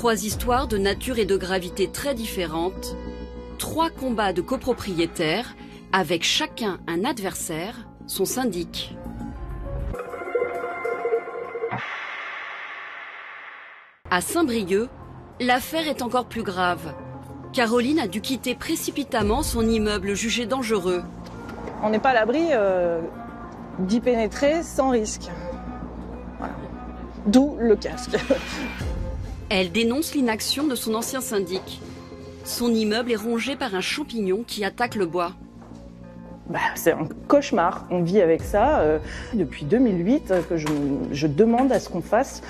Trois histoires de nature et de gravité très différentes, trois combats de copropriétaires avec chacun un adversaire, son syndic. À Saint-Brieuc, l'affaire est encore plus grave. Caroline a dû quitter précipitamment son immeuble jugé dangereux. On n'est pas à l'abri euh, d'y pénétrer sans risque. D'où le casque. Elle dénonce l'inaction de son ancien syndic. Son immeuble est rongé par un champignon qui attaque le bois. Bah, c'est un cauchemar. On vit avec ça euh, depuis 2008 que je, je demande à ce qu'on fasse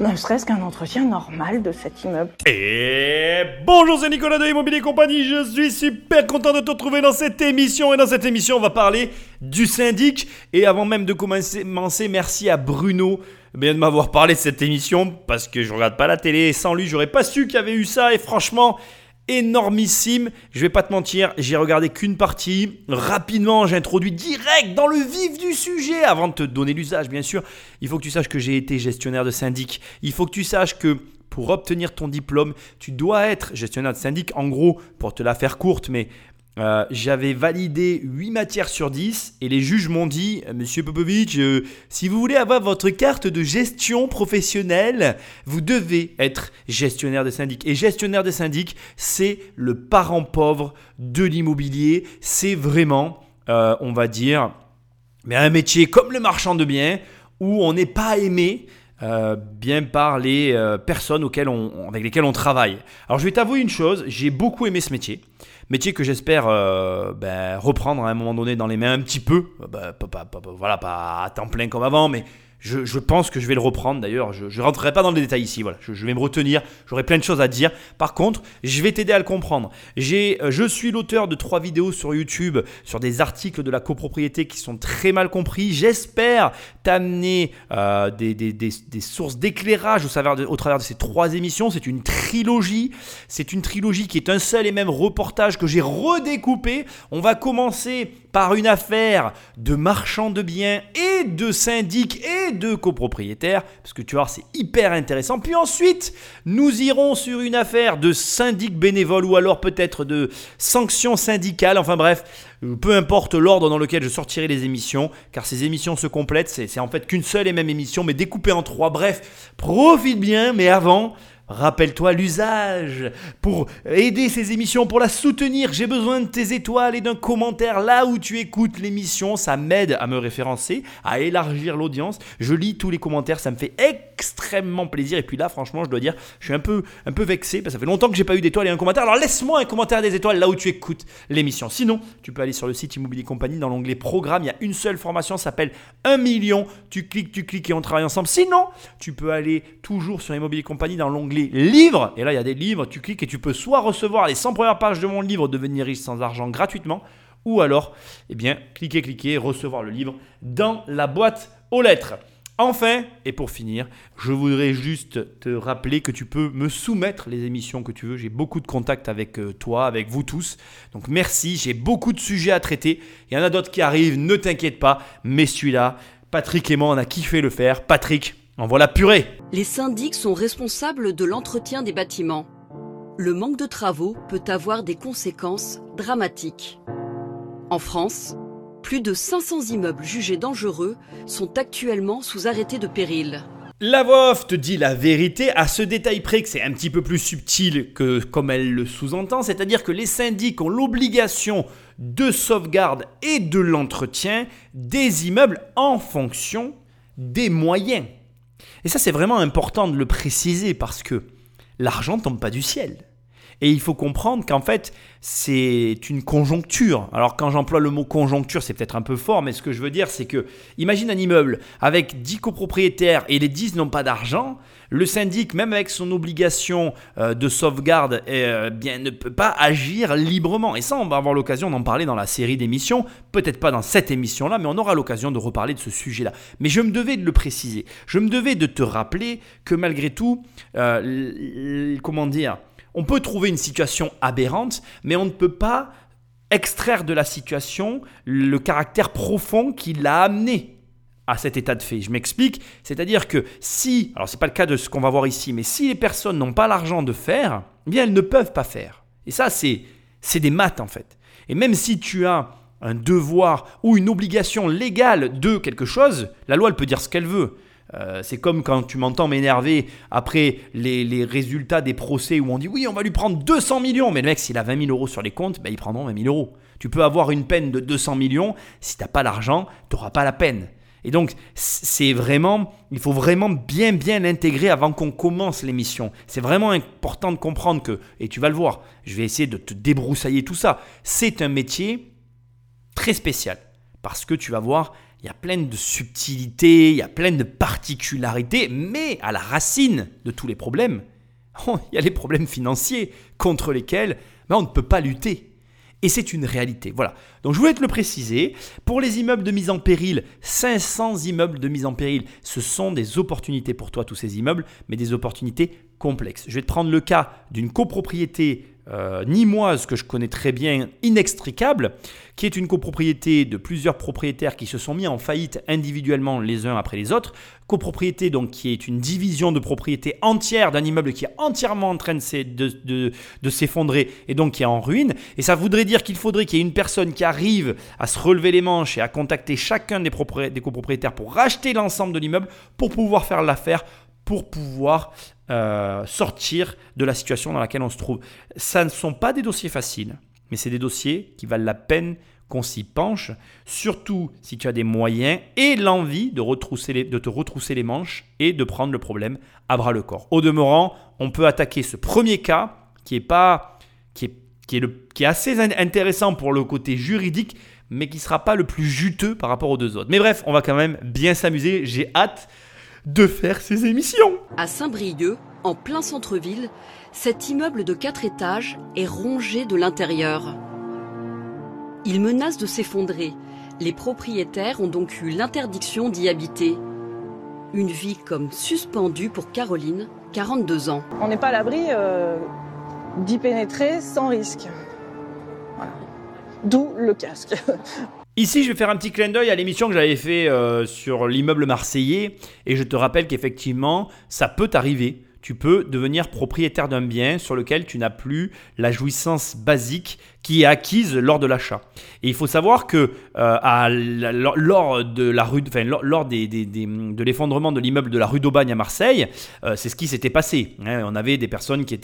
ne serait-ce qu'un entretien normal de cet immeuble. Et bonjour, c'est Nicolas de Immobilier Compagnie. Je suis super content de te retrouver dans cette émission. Et dans cette émission, on va parler du syndic. Et avant même de commencer, merci à Bruno bien de m'avoir parlé de cette émission parce que je regarde pas la télé. Et sans lui, j'aurais pas su qu'il y avait eu ça. Et franchement, énormissime. Je vais pas te mentir, j'ai regardé qu'une partie. Rapidement, j'ai introduit direct dans le vif du sujet avant de te donner l'usage, bien sûr. Il faut que tu saches que j'ai été gestionnaire de syndic. Il faut que tu saches que pour obtenir ton diplôme, tu dois être gestionnaire de syndic. En gros, pour te la faire courte, mais euh, j'avais validé 8 matières sur 10 et les juges m'ont dit Monsieur Popovic, euh, si vous voulez avoir votre carte de gestion professionnelle, vous devez être gestionnaire de syndic. Et gestionnaire de syndic, c'est le parent pauvre de l'immobilier. C'est vraiment, euh, on va dire, mais un métier comme le marchand de biens où on n'est pas aimé. bien par les personnes auxquelles on, avec lesquelles on travaille. Alors je vais t'avouer une chose, j'ai beaucoup aimé ce métier. Métier que j'espère euh, ben, reprendre à un moment donné dans les mains un petit peu. Pas, voilà, pas à temps plein comme avant, mais je, pense que je vais le reprendre d'ailleurs. Je ne rentrerai pas dans les détails ici. Voilà. Je, vais me retenir. J'aurai plein de choses à dire. Par contre, je vais t'aider à le comprendre. J'ai, euh, je suis l'auteur de trois vidéos sur YouTube sur des articles de la copropriété qui sont très mal compris. J'espère t'amener euh, des, sources d'éclairage au travers, de, au travers de ces trois émissions. C'est une trilogie. C'est une trilogie qui est un seul et même reportage que j'ai redécoupé. On va commencer par une affaire de marchand de biens et de syndic et de copropriétaires, parce que tu vois, c'est hyper intéressant. Puis ensuite, nous irons sur une affaire de syndic bénévole ou alors peut-être de sanctions syndicales, enfin bref, peu importe l'ordre dans lequel je sortirai les émissions, car ces émissions se complètent, c'est en fait qu'une seule et même émission, mais découpée en trois. Bref, profite bien, mais avant... Rappelle-toi l'usage. Pour aider ces émissions, pour la soutenir, j'ai besoin de tes étoiles et d'un commentaire là où tu écoutes l'émission. Ça m'aide à me référencer, à élargir l'audience. Je lis tous les commentaires, ça me fait extrêmement plaisir. Et puis là, franchement, je dois dire, je suis un peu, un peu vexé parce que ça fait longtemps que j'ai pas eu d'étoiles et un commentaire. Alors laisse-moi un commentaire des étoiles là où tu écoutes l'émission. Sinon, tu peux aller sur le site Immobilier Compagnie dans l'onglet Programme. Il y a une seule formation, s'appelle 1 million. Tu cliques, tu cliques et on travaille ensemble. Sinon, tu peux aller toujours sur Immobilier Compagnie dans l'onglet livres. Et là, il y a des livres, tu cliques et tu peux soit recevoir les 100 premières pages de mon livre Devenir riche sans argent gratuitement, ou alors, eh bien, cliquez, cliquez, recevoir le livre dans la boîte aux lettres. Enfin, et pour finir, je voudrais juste te rappeler que tu peux me soumettre les émissions que tu veux. J'ai beaucoup de contacts avec euh, toi, avec vous tous. Donc merci, j'ai beaucoup de sujets à traiter. Il y en a d'autres qui arrivent, ne t'inquiète pas. Mais celui-là, Patrick et moi, on a kiffé le faire. Patrick, en voilà purée Les syndics sont responsables de l'entretien des bâtiments. Le manque de travaux peut avoir des conséquences dramatiques. En France, plus de 500 immeubles jugés dangereux sont actuellement sous arrêté de péril. La voix off te dit la vérité à ce détail près que c'est un petit peu plus subtil que comme elle le sous-entend, c'est-à-dire que les syndics ont l'obligation de sauvegarde et de l'entretien des immeubles en fonction des moyens. Et ça, c'est vraiment important de le préciser parce que l'argent ne tombe pas du ciel. Et il faut comprendre qu'en fait, c'est une conjoncture. Alors quand j'emploie le mot conjoncture, c'est peut-être un peu fort, mais ce que je veux dire, c'est que imagine un immeuble avec 10 copropriétaires et les 10 n'ont pas d'argent. Le syndic, même avec son obligation euh, de sauvegarde, euh, bien, ne peut pas agir librement. Et ça, on va avoir l'occasion d'en parler dans la série d'émissions. Peut-être pas dans cette émission-là, mais on aura l'occasion de reparler de ce sujet-là. Mais je me devais de le préciser. Je me devais de te rappeler que malgré tout, euh, comment dire, on peut trouver une situation aberrante, mais on ne peut pas extraire de la situation le caractère profond qui l'a amené à cet état de fait. Je m'explique, c'est-à-dire que si, alors c'est pas le cas de ce qu'on va voir ici, mais si les personnes n'ont pas l'argent de faire, eh bien elles ne peuvent pas faire. Et ça c'est c'est des maths en fait. Et même si tu as un devoir ou une obligation légale de quelque chose, la loi elle peut dire ce qu'elle veut. Euh, c'est comme quand tu m'entends m'énerver après les, résultats des procès où on dit oui, on va lui prendre 200 millions. Mais le mec, s'il a 20 000 euros sur les comptes, ben, ils prendront 20 000 euros. Tu peux avoir une peine de 200 millions. Si tu n'as pas l'argent, tu n'auras pas la peine. Et donc, c'est vraiment, il faut vraiment bien, bien l'intégrer avant qu'on commence l'émission. C'est vraiment important de comprendre que, et tu vas le voir, je vais essayer de te débroussailler tout ça. C'est un métier très spécial. Parce que tu vas voir, il y a plein de subtilités, il y a plein de particularités, mais à la racine de tous les problèmes, il y a les problèmes financiers contre lesquels ben, on ne peut pas lutter. Et c'est une réalité. Voilà. Donc je voulais te le préciser. Pour les immeubles de mise en péril, 500 immeubles de mise en péril, ce sont des opportunités pour toi, tous ces immeubles, mais des opportunités complexes. Je vais te prendre le cas d'une copropriété euh, nimoise que je connais très bien, inextricable, qui est une copropriété de plusieurs propriétaires qui se sont mis en faillite individuellement les uns après les autres. Copropriété donc qui est une division de propriété entière d'un immeuble qui est entièrement en train de, s'effondrer et donc qui est en ruine. Et ça voudrait dire qu'il faudrait qu'il y ait une personne qui arrive à se relever les manches et à contacter chacun des copropriétaires pour racheter l'ensemble de l'immeuble pour pouvoir faire l'affaire pour pouvoir euh, sortir de la situation dans laquelle on se trouve. Ça ne sont pas des dossiers faciles, mais c'est des dossiers qui valent la peine qu'on s'y penche, surtout si tu as des moyens et l'envie de, te retrousser les manches et de prendre le problème à bras le corps. Au demeurant, on peut attaquer ce premier cas qui est pas qui est, qui est, le, qui est assez intéressant pour le côté juridique, mais qui sera pas le plus juteux par rapport aux deux autres. Mais bref, on va quand même bien s'amuser. J'ai hâte de faire ces émissions. À Saint-Brieuc, en plein centre-ville, cet immeuble de 4 étages est rongé de l'intérieur. Il menace de s'effondrer. Les propriétaires ont donc eu l'interdiction d'y habiter. Une vie comme suspendue pour Caroline, 42 ans. On n'est pas à l'abri euh, d'y pénétrer sans risque. D'où le casque. Ici, je vais faire un petit clin d'œil à l'émission que j'avais fait euh, sur l'immeuble marseillais et je te rappelle qu'effectivement, ça peut t'arriver. Tu peux devenir propriétaire d'un bien sur lequel tu n'as plus la jouissance basique qui est acquise lors de l'achat. Et il faut savoir que euh, lors de l'effondrement de l'immeuble de la rue d'Aubagne à Marseille, euh, c'est ce qui s'était passé. Hein. On avait des personnes qui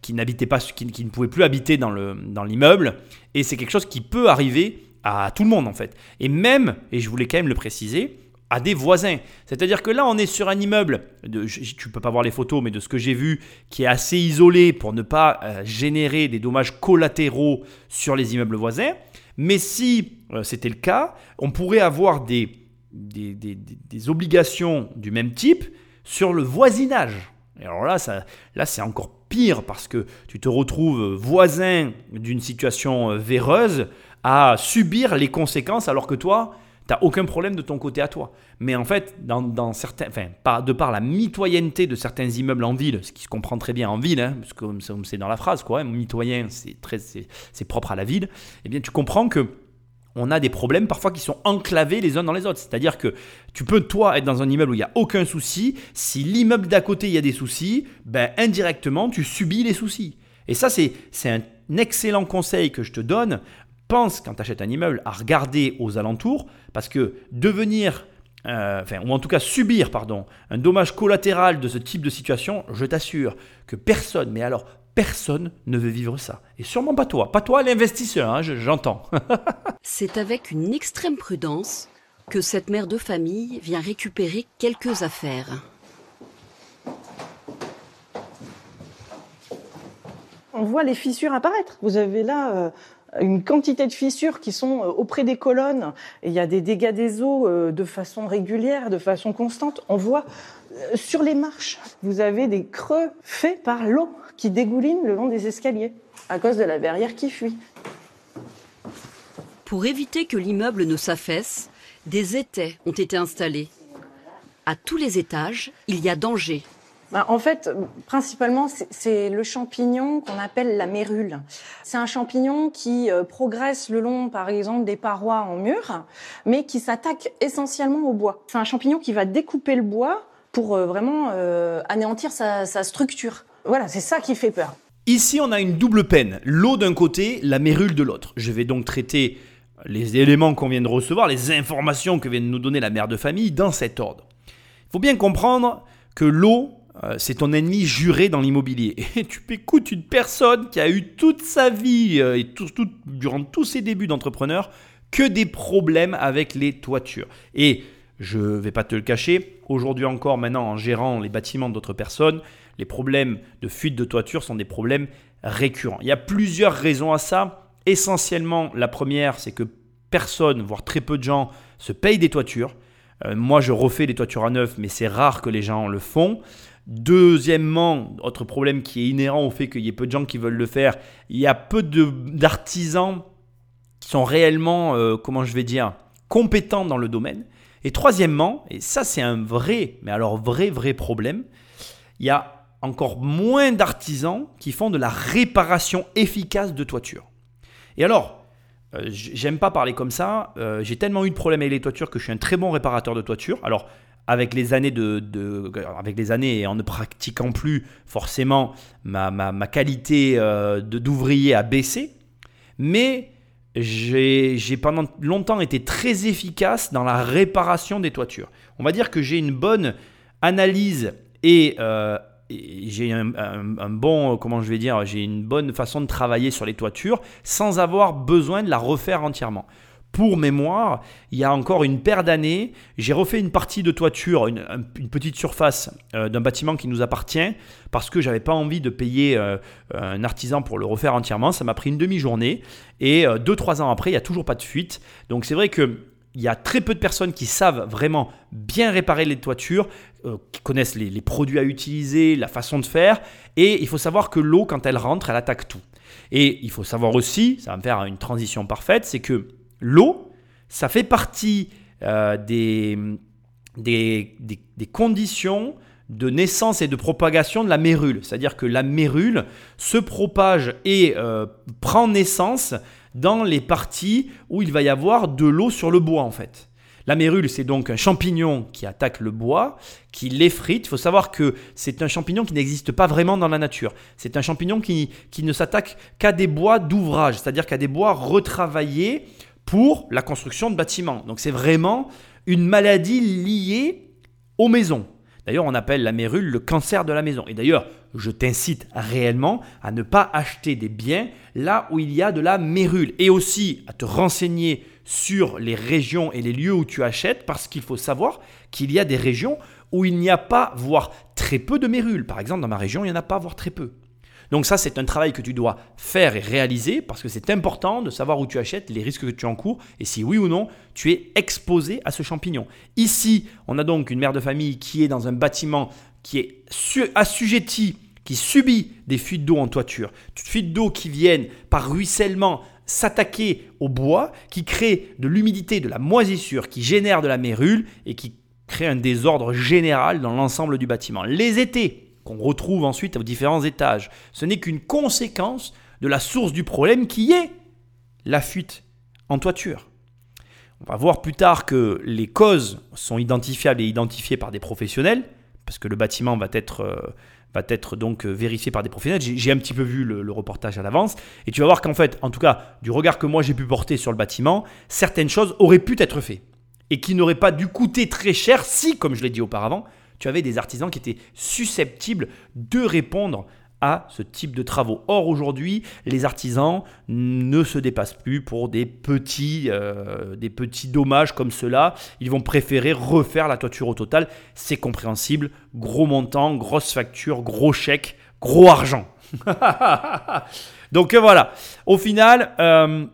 qui n'habitaient pas, qui, ne pouvaient plus habiter dans l'immeuble, et c'est quelque chose qui peut arriver à tout le monde en fait. Et même, et je voulais quand même le préciser, à des voisins. C'est-à-dire que là, on est sur un immeuble, de, tu peux pas voir les photos, mais de ce que j'ai vu, qui est assez isolé pour ne pas euh, générer des dommages collatéraux sur les immeubles voisins. Mais si euh, c'était le cas, on pourrait avoir des, des, des, obligations du même type sur le voisinage. Et alors là, ça, là c'est encore pire parce que tu te retrouves voisin d'une situation euh, véreuse à subir les conséquences alors que toi, tu n'as aucun problème de ton côté à toi. Mais en fait, dans, certains, enfin, de par la mitoyenneté de certains immeubles en ville, ce qui se comprend très bien en ville, hein, parce que c'est dans la phrase, quoi, hein, mitoyen, c'est propre à la ville. Eh bien, tu comprends que on a des problèmes parfois qui sont enclavés les uns dans les autres. C'est-à-dire que tu peux, toi, être dans un immeuble où il n'y a aucun souci. Si l'immeuble d'à côté, il y a des soucis, ben, indirectement, tu subis les soucis. Et ça, c'est un excellent conseil que je te donne pense, quand tu achètes un immeuble, à regarder aux alentours, parce que devenir, euh, enfin, ou en tout cas subir, pardon, un dommage collatéral de ce type de situation, je t'assure que personne, mais alors personne ne veut vivre ça. Et sûrement pas toi, pas toi l'investisseur, hein, j'entends. C'est avec une extrême prudence que cette mère de famille vient récupérer quelques affaires. On voit les fissures apparaître. Vous avez là euh, une quantité de fissures qui sont euh, auprès des colonnes. Il y a des dégâts des eaux euh, de façon régulière, de façon constante. On voit euh, sur les marches, vous avez des creux faits par l'eau qui dégouline le long des escaliers à cause de la verrière qui fuit. Pour éviter que l'immeuble ne s'affaisse, des étais ont été installés. À tous les étages, il y a danger. Bah, en fait, principalement, c'est le champignon qu'on appelle la mérule. C'est un champignon qui euh, progresse le long, par exemple, des parois en mur, mais qui s'attaque essentiellement au bois. C'est un champignon qui va découper le bois pour euh, vraiment euh, anéantir sa, sa structure. Voilà, c'est ça qui fait peur. Ici, on a une double peine. L'eau d'un côté, la mérule de l'autre. Je vais donc traiter les éléments qu'on vient de recevoir, les informations que vient de nous donner la mère de famille dans cet ordre. Il faut bien comprendre que l'eau c'est ton ennemi juré dans l'immobilier. Et tu écoutes une personne qui a eu toute sa vie euh, et durant tous ses débuts d'entrepreneur que des problèmes avec les toitures. Et je ne vais pas te le cacher, aujourd'hui encore, maintenant en gérant les bâtiments d'autres personnes, les problèmes de fuite de toiture sont des problèmes récurrents. Il y a plusieurs raisons à ça. Essentiellement, la première, c'est que personne, voire très peu de gens, se payent des toitures. Euh, moi, je refais des toitures à neuf, mais c'est rare que les gens le font. Deuxièmement, autre problème qui est inhérent au fait qu'il y ait peu de gens qui veulent le faire, il y a peu d'artisans qui sont réellement, euh, comment je vais dire, compétents dans le domaine. Et troisièmement, et ça c'est un vrai, mais alors vrai, vrai problème, il y a encore moins d'artisans qui font de la réparation efficace de toitures. Et alors, euh, j'aime pas parler comme ça, euh, j'ai tellement eu de problèmes avec les toitures que je suis un très bon réparateur de toitures. Alors, avec les années de, avec les années et en ne pratiquant plus forcément ma, ma, qualité euh, d'ouvrier a baissé mais j'ai pendant longtemps été très efficace dans la réparation des toitures. On va dire que j'ai une bonne analyse et, euh, j'ai un, un, bon, comment je vais dire, j'ai une bonne façon de travailler sur les toitures sans avoir besoin de la refaire entièrement. Pour mémoire, il y a encore une paire d'années, j'ai refait une partie de toiture, une, petite surface euh, d'un bâtiment qui nous appartient, parce que j'avais pas envie de payer euh, un artisan pour le refaire entièrement. Ça m'a pris une demi-journée. Et 2-3 euh, ans après, il n'y a toujours pas de fuite. Donc c'est vrai que il y a très peu de personnes qui savent vraiment bien réparer les toitures, qui connaissent les, les, produits à utiliser, la façon de faire. Et il faut savoir que l'eau, quand elle rentre, elle attaque tout. Et il faut savoir aussi, ça va me faire une transition parfaite, c'est que l'eau, ça fait partie euh, des, conditions de naissance et de propagation de la mérule. C'est-à-dire que la mérule se propage et euh, prend naissance dans les parties où il va y avoir de l'eau sur le bois en fait. La mérule, c'est donc un champignon qui attaque le bois, qui l'effrite. Il faut savoir que c'est un champignon qui n'existe pas vraiment dans la nature. C'est un champignon qui, qui ne s'attaque qu'à des bois d'ouvrage, c'est-à-dire qu'à des bois retravaillés pour la construction de bâtiments. Donc c'est vraiment une maladie liée aux maisons. D'ailleurs, on appelle la mérule le cancer de la maison. Et d'ailleurs, je t'incite réellement à ne pas acheter des biens là où il y a de la mérule. Et aussi à te renseigner sur les régions et les lieux où tu achètes, parce qu'il faut savoir qu'il y a des régions où il n'y a pas, voire très peu de mérule. Par exemple, dans ma région, il n'y en a pas, voire très peu. Donc ça, c'est un travail que tu dois faire et réaliser parce que c'est important de savoir où tu achètes, les risques que tu encours et si oui ou non tu es exposé à ce champignon. Ici, on a donc une mère de famille qui est dans un bâtiment qui est assujetti, qui subit des fuites d'eau en toiture, fuites d'eau qui viennent par ruissellement s'attaquer au bois, qui créent de l'humidité, de la moisissure, qui génèrent de la mérule et qui créent un désordre général dans l'ensemble du bâtiment. Les étés, qu'on retrouve ensuite aux différents étages. Ce n'est qu'une conséquence de la source du problème qui est la fuite en toiture. On va voir plus tard que les causes sont identifiables et identifiées par des professionnels, parce que le bâtiment va être, euh, va être donc euh, vérifié par des professionnels. J'ai un petit peu vu le, le reportage à l'avance, et tu vas voir qu'en fait, en tout cas, du regard que moi j'ai pu porter sur le bâtiment, certaines choses auraient pu être faites, et qui n'auraient pas dû coûter très cher si, comme je l'ai dit auparavant, tu avais des artisans qui étaient susceptibles de répondre à ce type de travaux. Or aujourd'hui, les artisans ne se dépassent plus pour des petits, euh, des petits dommages comme cela. Ils vont préférer refaire la toiture au total. C'est compréhensible. Gros montant, grosse facture, gros chèque, gros argent. Donc voilà. Au final, euh,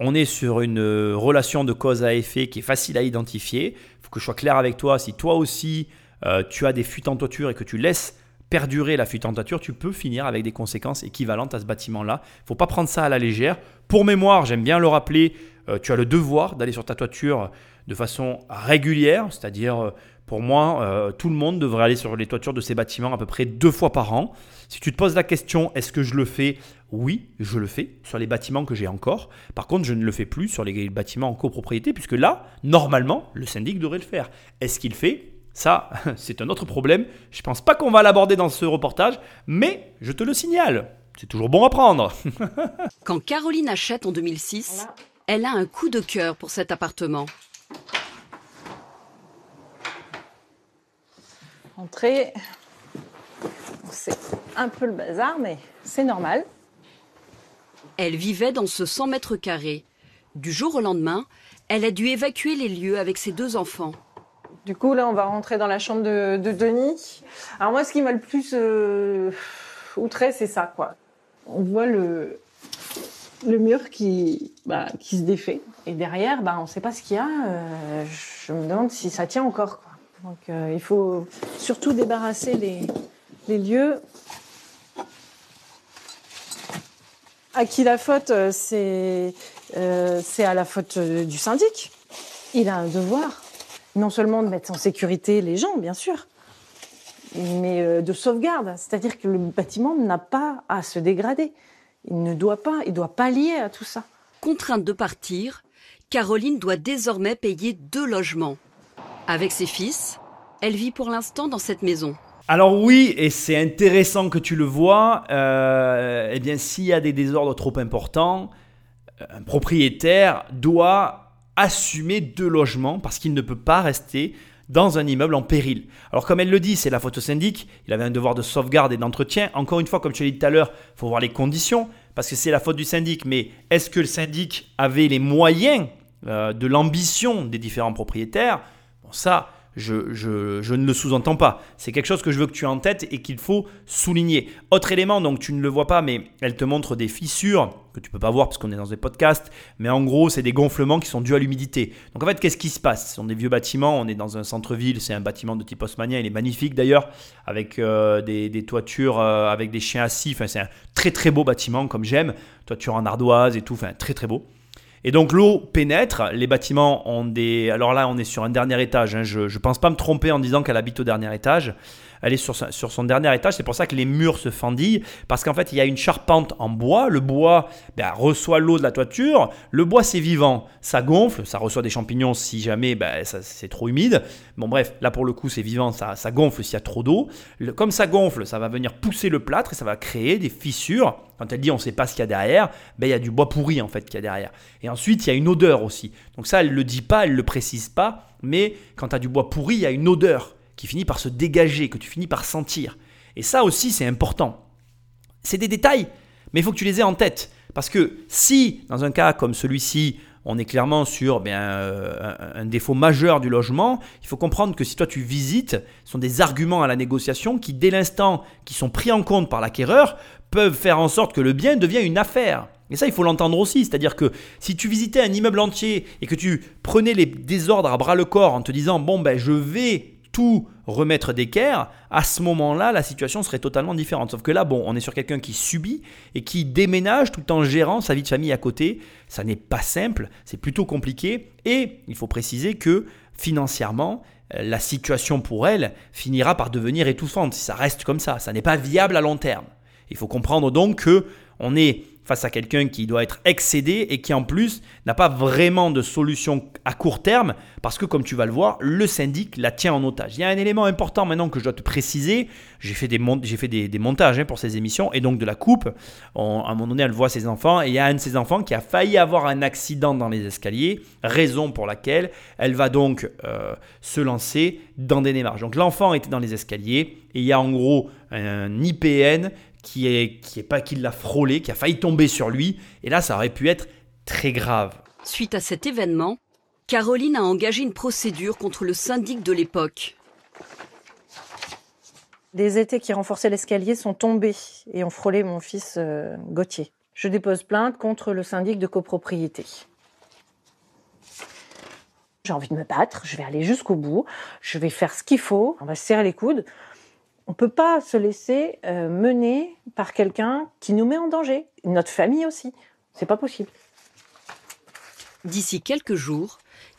on est sur une relation de cause à effet qui est facile à identifier que je sois clair avec toi, si toi aussi euh, tu as des fuites en toiture et que tu laisses perdurer la fuite en toiture, tu peux finir avec des conséquences équivalentes à ce bâtiment-là. Il ne faut pas prendre ça à la légère. Pour mémoire, j'aime bien le rappeler, euh, tu as le devoir d'aller sur ta toiture de façon régulière, c'est-à-dire euh, Pour moi, tout le monde devrait aller sur les toitures de ces bâtiments à peu près deux fois par an. Si tu te poses la question, est-ce que je le fais Oui, je le fais sur les bâtiments que j'ai encore. Par contre, je ne le fais plus sur les bâtiments en copropriété, puisque là, normalement, le syndic devrait le faire. Est-ce qu'il fait? Ça, c'est un autre problème. Je ne pense pas qu'on va l'aborder dans ce reportage, mais je te le signale. C'est toujours bon à prendre. Quand Caroline achète en 2006, elle a un coup de cœur pour cet appartement. Entrée. C'est un peu le bazar, mais c'est normal. Elle vivait dans ce 100 mètres carrés. Du jour au lendemain, elle a dû évacuer les lieux avec ses deux enfants. Du coup, là, on va rentrer dans la chambre de, Denis. Alors moi, ce qui m'a le plus euh, outré, c'est ça, quoi. On voit le, mur qui, bah, qui se défait. Et derrière, bah, on ne sait pas ce qu'il y a. Euh, je me demande si ça tient encore. Donc euh, il faut surtout débarrasser les lieux. À qui la faute euh, C'est c'est à la faute du syndic. Il a un devoir, non seulement de mettre en sécurité les gens, bien sûr, mais de sauvegarde. C'est-à-dire que le bâtiment n'a pas à se dégrader. Il ne doit pas, il doit pallier à tout ça. Contrainte de partir, Caroline doit désormais payer deux logements. Avec ses fils, elle vit pour l'instant dans cette maison. Alors oui, et c'est intéressant que tu le vois, euh, eh bien s'il y a des désordres trop importants, euh, un propriétaire doit assumer deux logements parce qu'il ne peut pas rester dans un immeuble en péril. Alors comme elle le dit, c'est la faute au syndic, il avait un devoir de sauvegarde et d'entretien. Encore une fois, comme tu l'as dit tout à l'heure, il faut voir les conditions, parce que c'est la faute du syndic, mais est-ce que le syndic avait les moyens euh, de l'ambition des différents propriétaires? Bon ça, je, ne le sous-entends pas. C'est quelque chose que je veux que tu aies en tête et qu'il faut souligner. Autre élément, donc tu ne le vois pas, mais elle te montre des fissures que tu peux pas voir parce qu'on est dans des podcasts. Mais en gros, c'est des gonflements qui sont dus à l'humidité. Donc en fait, qu'est-ce qui se passe? Ce sont des vieux bâtiments. On est dans un centre-ville. C'est un bâtiment de type haussmannien. Il est magnifique d'ailleurs, avec euh, des, toitures euh, avec des chiens assis. Enfin, c'est un très très beau bâtiment comme j'aime. Toiture en ardoise et tout. Enfin, très très beau. Et donc l'eau pénètre, les bâtiments ont des... Alors là, on est sur un dernier étage, hein. je ne pense pas me tromper en disant qu'elle habite au dernier étage. Elle est sur, son dernier étage, c'est pour ça que les murs se fendillent, parce qu'en fait, il y a une charpente en bois, le bois ben, reçoit l'eau de la toiture, le bois c'est vivant, ça gonfle, ça reçoit des champignons si jamais ben, c'est trop humide. Bon bref, là pour le coup c'est vivant, ça, ça gonfle s'il y a trop d'eau. Comme ça gonfle, ça va venir pousser le plâtre et ça va créer des fissures. Quand elle dit on ne sait pas ce qu'il y a derrière, ben, il y a du bois pourri en fait qu'il y a derrière. Et ensuite, il y a une odeur aussi. Donc ça, elle ne le dit pas, elle ne le précise pas, mais quand tu as du bois pourri, il y a une odeur qui finit par se dégager, que tu finis par sentir. Et ça aussi, c'est important. C'est des détails, mais il faut que tu les aies en tête. Parce que si, dans un cas comme celui-ci, on est clairement sur bien, euh, un, défaut majeur du logement. Il faut comprendre que si toi tu visites, ce sont des arguments à la négociation qui, dès l'instant qui sont pris en compte par l'acquéreur, peuvent faire en sorte que le bien devienne une affaire. Et ça, il faut l'entendre aussi. C'est-à-dire que si tu visitais un immeuble entier et que tu prenais les désordres à bras le corps en te disant, bon, ben, je vais tout remettre d'équerre, à ce moment-là, la situation serait totalement différente. Sauf que là, bon, on est sur quelqu'un qui subit et qui déménage tout en gérant sa vie de famille à côté. Ça n'est pas simple, c'est plutôt compliqué. Et il faut préciser que financièrement, euh, la situation pour elle finira par devenir étouffante si ça reste comme ça. Ça n'est pas viable à long terme. Il faut comprendre donc que on est face à quelqu'un qui doit être excédé et qui en plus n'a pas vraiment de solution à court terme parce que comme tu vas le voir, le syndic la tient en otage. Il y a un élément important maintenant que je dois te préciser. J'ai fait des, montages hein, pour ces émissions et donc de la coupe. à un moment donné, elle voit ses enfants et il y a un de ses enfants qui a failli avoir un accident dans les escaliers, raison pour laquelle elle va donc euh, se lancer dans des démarches. Donc l'enfant était dans les escaliers et il y a en gros un IPN qui est, qui est pas qui l'a frôlé, qui a failli tomber sur lui. Et là, ça aurait pu être très grave. Suite à cet événement, Caroline a engagé une procédure contre le syndic de l'époque. Des étés qui renforçaient l'escalier sont tombés et ont frôlé mon fils euh, Gauthier. Je dépose plainte contre le syndic de copropriété. J'ai envie de me battre, je vais aller jusqu'au bout, je vais faire ce qu'il faut, on va se serrer les coudes. On ne peut pas se laisser euh, mener par quelqu'un qui nous met en danger, notre famille aussi. C'est pas possible. D'ici quelques jours,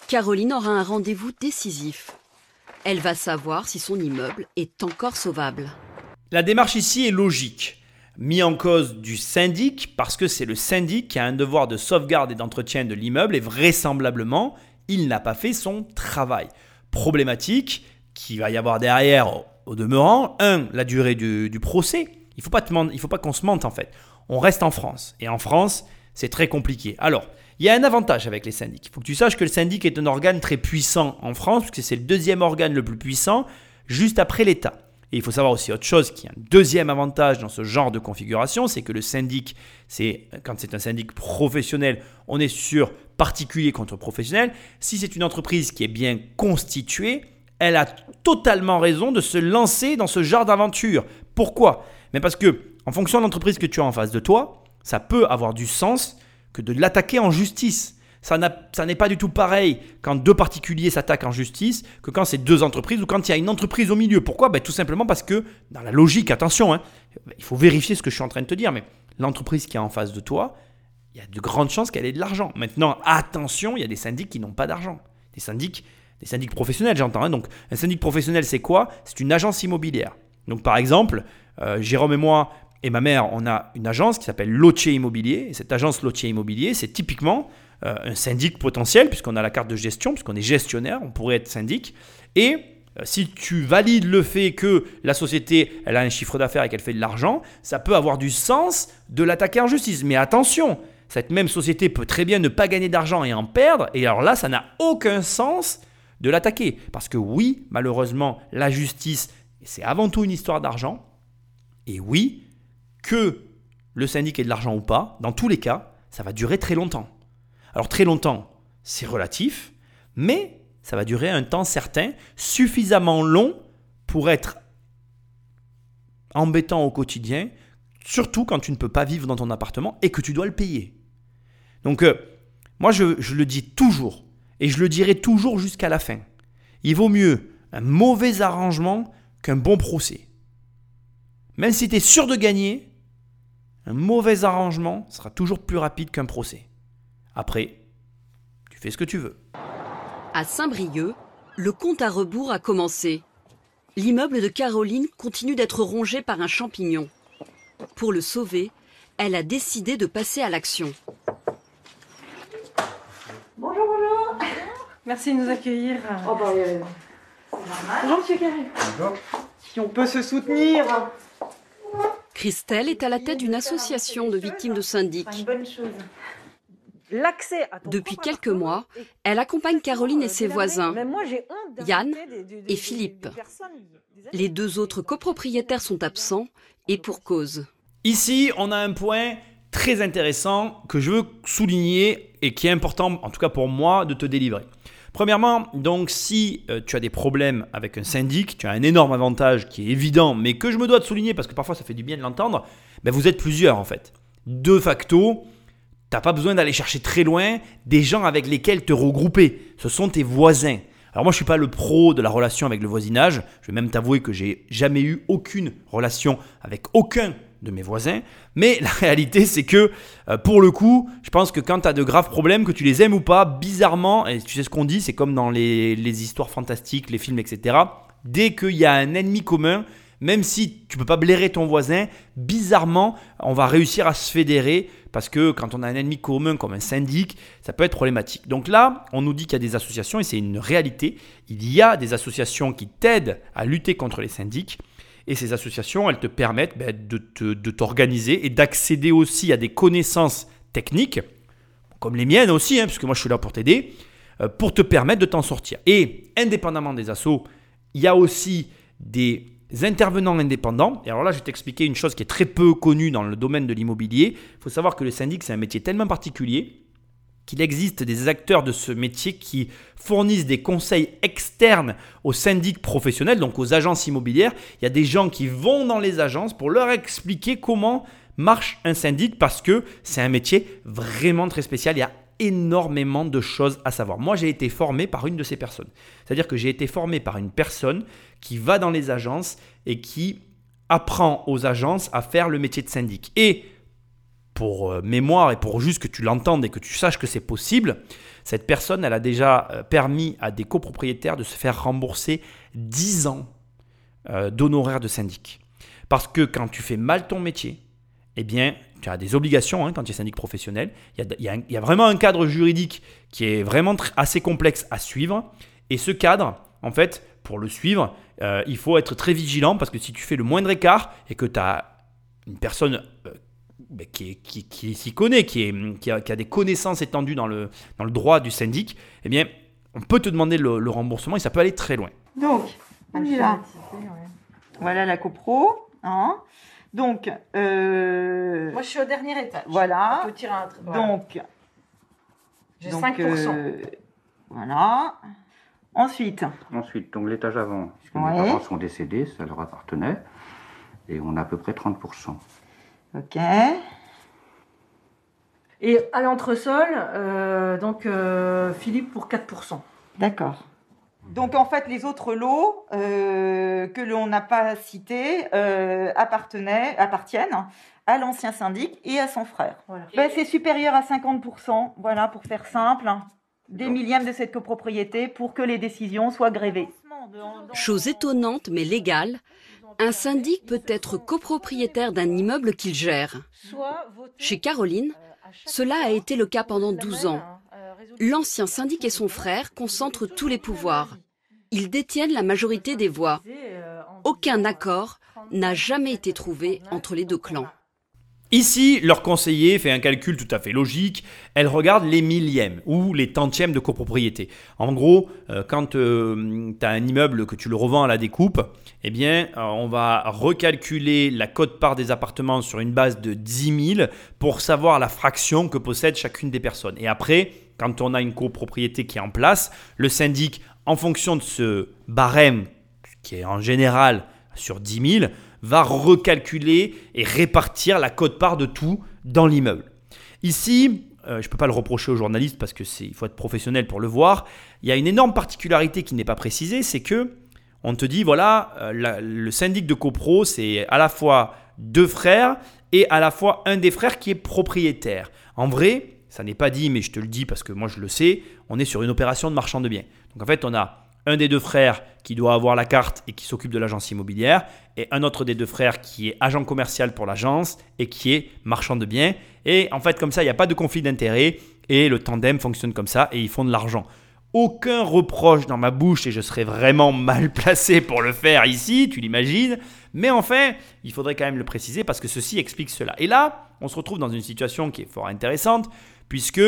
Caroline aura un rendez-vous décisif. Elle va savoir si son immeuble est encore sauvable. La démarche ici est logique. Mis en cause du syndic parce que c'est le syndic qui a un devoir de sauvegarde et d'entretien de l'immeuble et vraisemblablement, il n'a pas fait son travail. Problématique qui va y avoir derrière au demeurant, un, la durée du, procès. Il ne faut pas qu'on se mente en fait. On reste en France. Et en France, c'est très compliqué. Alors, il y a un avantage avec les syndics. Il faut que tu saches que le syndic est un organe très puissant en France, puisque c'est le deuxième organe le plus puissant, juste après l'État. Et il faut savoir aussi autre chose, qui est un deuxième avantage dans ce genre de configuration, c'est que le syndic, c'est quand c'est un syndic professionnel, on est sur particulier contre professionnel. Si c'est une entreprise qui est bien constituée, elle a totalement raison de se lancer dans ce genre d'aventure. Pourquoi? Mais parce que, en fonction de l'entreprise que tu as en face de toi, ça peut avoir du sens que de l'attaquer en justice. Ça n'est pas du tout pareil quand deux particuliers s'attaquent en justice que quand c'est deux entreprises ou quand il y a une entreprise au milieu. Pourquoi? Ben, Tout simplement parce que, dans la logique, attention, hein, il faut vérifier ce que je suis en train de te dire, mais l'entreprise qui est en face de toi, il y a de grandes chances qu'elle ait de l'argent. Maintenant, attention, il y a des syndics qui n'ont pas d'argent. Des syndics des syndics professionnels, j'entends. Hein. Donc, un syndic professionnel, c'est quoi? C'est une agence immobilière. Donc, par exemple, euh, Jérôme et moi et ma mère, on a une agence qui s'appelle Lotier Immobilier. Et cette agence Lotier Immobilier, c'est typiquement euh, un syndic potentiel, puisqu'on a la carte de gestion, puisqu'on est gestionnaire, on pourrait être syndic. Et euh, si tu valides le fait que la société, elle a un chiffre d'affaires et qu'elle fait de l'argent, ça peut avoir du sens de l'attaquer en justice. Mais attention, cette même société peut très bien ne pas gagner d'argent et en perdre. Et alors là, ça n'a aucun sens de l'attaquer. Parce que oui, malheureusement, la justice, c'est avant tout une histoire d'argent. Et oui, que le syndic ait de l'argent ou pas, dans tous les cas, ça va durer très longtemps. Alors très longtemps, c'est relatif, mais ça va durer un temps certain, suffisamment long pour être embêtant au quotidien, surtout quand tu ne peux pas vivre dans ton appartement et que tu dois le payer. Donc, euh, moi, je, je, le dis toujours, et je le dirai toujours jusqu'à la fin. Il vaut mieux un mauvais arrangement qu'un bon procès. Même si tu es sûr de gagner, un mauvais arrangement sera toujours plus rapide qu'un procès. Après, tu fais ce que tu veux. À Saint-Brieuc, le compte à rebours a commencé. L'immeuble de Caroline continue d'être rongé par un champignon. Pour le sauver, elle a décidé de passer à l'action. Merci de nous accueillir. Oh bah, euh, Bonjour Monsieur Carré. Bonjour. Si on peut se soutenir. Christelle est à la tête d'une association de victimes de syndic. Une bonne chose. L'accès Depuis quelques mois, elle accompagne Caroline et ses voisins, Yann et Philippe. Les deux autres copropriétaires sont absents et pour cause. Ici, on a un point très intéressant que je veux souligner et qui est important, en tout cas pour moi, de te délivrer. Premièrement, donc si euh, tu as des problèmes avec un syndic, tu as un énorme avantage qui est évident, mais que je me dois de souligner parce que parfois ça fait du bien de l'entendre, ben vous êtes plusieurs en fait. De facto, tu n'as pas besoin d'aller chercher très loin des gens avec lesquels te regrouper. Ce sont tes voisins. Alors moi je ne suis pas le pro de la relation avec le voisinage, je vais même t'avouer que j'ai jamais eu aucune relation avec aucun de mes voisins. Mais la réalité, c'est que euh, pour le coup, je pense que quand tu as de graves problèmes, que tu les aimes ou pas, bizarrement, et tu sais ce qu'on dit, c'est comme dans les, histoires fantastiques, les films, etc. Dès qu'il y a un ennemi commun, même si tu peux pas blairer ton voisin, bizarrement, on va réussir à se fédérer parce que quand on a un ennemi commun comme un syndic, ça peut être problématique. Donc là, on nous dit qu'il y a des associations et c'est une réalité. Il y a des associations qui t'aident à lutter contre les syndics. Et ces associations, elles te permettent ben, de t'organiser et d'accéder aussi à des connaissances techniques, comme les miennes aussi, hein, puisque moi je suis là pour t'aider, euh, pour te permettre de t'en sortir. Et indépendamment des assos, il y a aussi des intervenants indépendants. Et alors là, je vais t'expliquer une chose qui est très peu connue dans le domaine de l'immobilier. Il faut savoir que le syndic, c'est un métier tellement particulier qu'il existe des acteurs de ce métier qui fournissent des conseils externes aux syndics professionnels, donc aux agences immobilières. Il y a des gens qui vont dans les agences pour leur expliquer comment marche un syndic parce que c'est un métier vraiment très spécial. Il y a énormément de choses à savoir. Moi, j'ai été formé par une de ces personnes. C'est-à-dire que j'ai été formé par une personne qui va dans les agences et qui apprend aux agences à faire le métier de syndic. Et pour euh, mémoire et pour juste que tu l'entendes et que tu saches que c'est possible, cette personne, elle a déjà euh, permis à des copropriétaires de se faire rembourser 10 ans d'honoraires de syndic. Parce que quand tu fais mal ton métier, eh bien, tu as des obligations hein, quand tu es syndic professionnel. Il y, a, vraiment un cadre juridique qui est vraiment assez complexe à suivre. Et ce cadre, en fait, pour le suivre, euh, il faut être très vigilant parce que si tu fais le moindre écart et que tu as une personne euh, ben, qui, s'y connaît, qui, a, des connaissances étendues dans le, dans le droit du syndic, eh bien, on peut te demander le, remboursement et ça peut aller très loin. Donc, Voilà la copro. Hein donc, euh, moi je suis au dernier étage. Voilà. On tirer un Donc, j'ai 5%. voilà. Ensuite. Ensuite, donc l'étage avant, mes parents sont décédés, ça leur appartenait, et on a à peu près 30%. Ok. Et à l'entresol, euh, donc euh, Philippe pour 4%. D'accord. Donc en fait, les autres lots euh, que l'on n'a pas cités appartenaient, appartiennent à l'ancien syndic et à son frère. Ben, c'est supérieur à 50%, voilà, pour faire simple des millièmes de cette copropriété pour que les décisions soient grévées. Chose étonnante mais légale, un syndic peut être copropriétaire d'un immeuble qu'il gère. Chez Caroline, cela a été le cas pendant 12 ans. L'ancien syndic et son frère concentrent tous les pouvoirs. Ils détiennent la majorité des voix. Aucun accord n'a jamais été trouvé entre les deux clans. Ici, leur conseiller fait un calcul tout à fait logique. Elle regarde les millièmes ou les tantièmes de copropriété. En gros, euh, quand euh, tu as un immeuble que tu le revends à la découpe, eh bien, euh, on va recalculer la cote-part des appartements sur une base de 10 000 pour savoir la fraction que possède chacune des personnes. Et après, quand on a une copropriété qui est en place, le syndic, en fonction de ce barème, qui est en général sur 10 000, va recalculer et répartir la cote-part de tout dans l'immeuble. Ici, euh, je ne peux pas le reprocher aux journalistes parce que il faut être professionnel pour le voir. Il y a une énorme particularité qui n'est pas précisée, c'est que on te dit voilà, euh, le syndic de copro, c'est à la fois deux frères et à la fois un des frères qui est propriétaire. En vrai, ça n'est pas dit, mais je te le dis parce que moi je le sais, on est sur une opération de marchand de biens. Donc en fait, on a un des deux frères qui doit avoir la carte et qui s'occupe de l'agence immobilière, et un autre des deux frères qui est agent commercial pour l'agence et qui est marchand de biens. Et en fait, comme ça, il n'y a pas de conflit d'intérêt, et le tandem fonctionne comme ça, et ils font de l'argent. Aucun reproche dans ma bouche, et je serais vraiment mal placé pour le faire ici, tu l'imagines. Mais enfin, il faudrait quand même le préciser parce que ceci explique cela. Et là, on se retrouve dans une situation qui est fort intéressante, puisque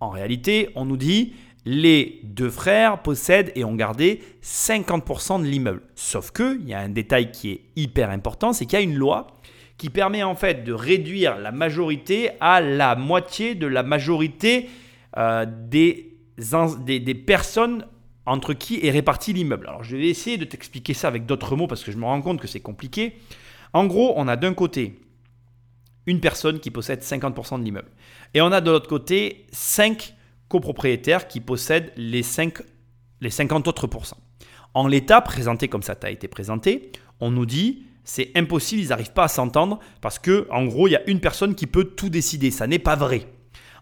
en réalité, on nous dit les deux frères possèdent et ont gardé 50% de l'immeuble. Sauf que, il y a un détail qui est hyper important, c'est qu'il y a une loi qui permet en fait de réduire la majorité à la moitié de la majorité euh, des, des, personnes entre qui est réparti l'immeuble. Alors je vais essayer de t'expliquer ça avec d'autres mots parce que je me rends compte que c'est compliqué. En gros, on a d'un côté une personne qui possède 50% de l'immeuble. Et on a de l'autre côté 5 copropriétaires qui possèdent les, 5, les 50 autres pourcents. En l'état, présenté comme ça t'a été présenté, on nous dit c'est impossible, ils n'arrivent pas à s'entendre parce que en gros, il y a une personne qui peut tout décider. Ça n'est pas vrai.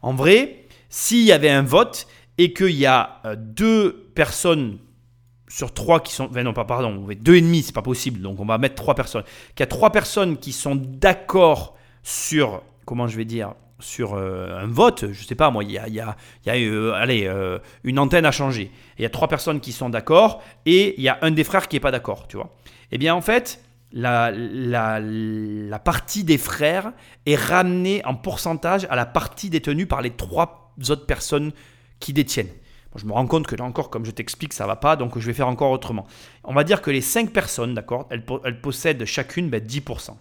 En vrai, s'il y avait un vote et qu'il y a euh, deux personnes sur trois qui sont, non pas pardon, deux et demi, c'est pas possible. Donc on va mettre trois personnes. Qu'il y a trois personnes qui sont d'accord sur comment je vais dire sur euh, un vote, je sais pas moi, il y a, y y a euh, allez, euh, une antenne à changer. Il y a trois personnes qui sont d'accord et il y a un des frères qui n'est pas d'accord, tu vois. Eh bien en fait, la, partie des frères est ramenée en pourcentage à la partie détenue par les trois autres personnes qui détiennent. je me rends compte que là encore, comme je t'explique, ça va pas, donc je vais faire encore autrement. On va dire que les cinq personnes, d'accord, elles, possèdent chacune 10%. Ben,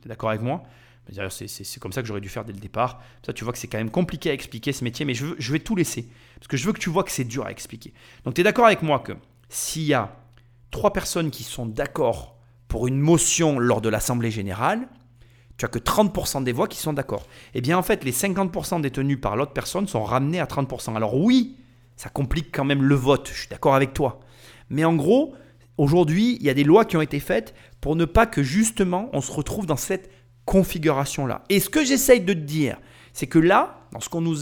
tu es d'accord avec moi? C'est comme ça que j'aurais dû faire dès le départ. Ça, tu vois que c'est quand même compliqué à expliquer ce métier, mais je, je vais tout laisser. Parce que je veux que tu vois que c'est dur à expliquer. Donc, tu es d'accord avec moi que s'il y a trois personnes qui sont d'accord pour une motion lors de l'Assemblée générale, tu as que 30% des voix qui sont d'accord. Eh bien, en fait, les 50% détenus par l'autre personne sont ramenés à 30%. Alors oui, ça complique quand même le vote, je suis d'accord avec toi. Mais en gros, aujourd'hui, il y a des lois qui ont été faites pour ne pas que justement on se retrouve dans cette configuration-là. Et ce que j'essaye de te dire, c'est que là, dans ce qu'on nous,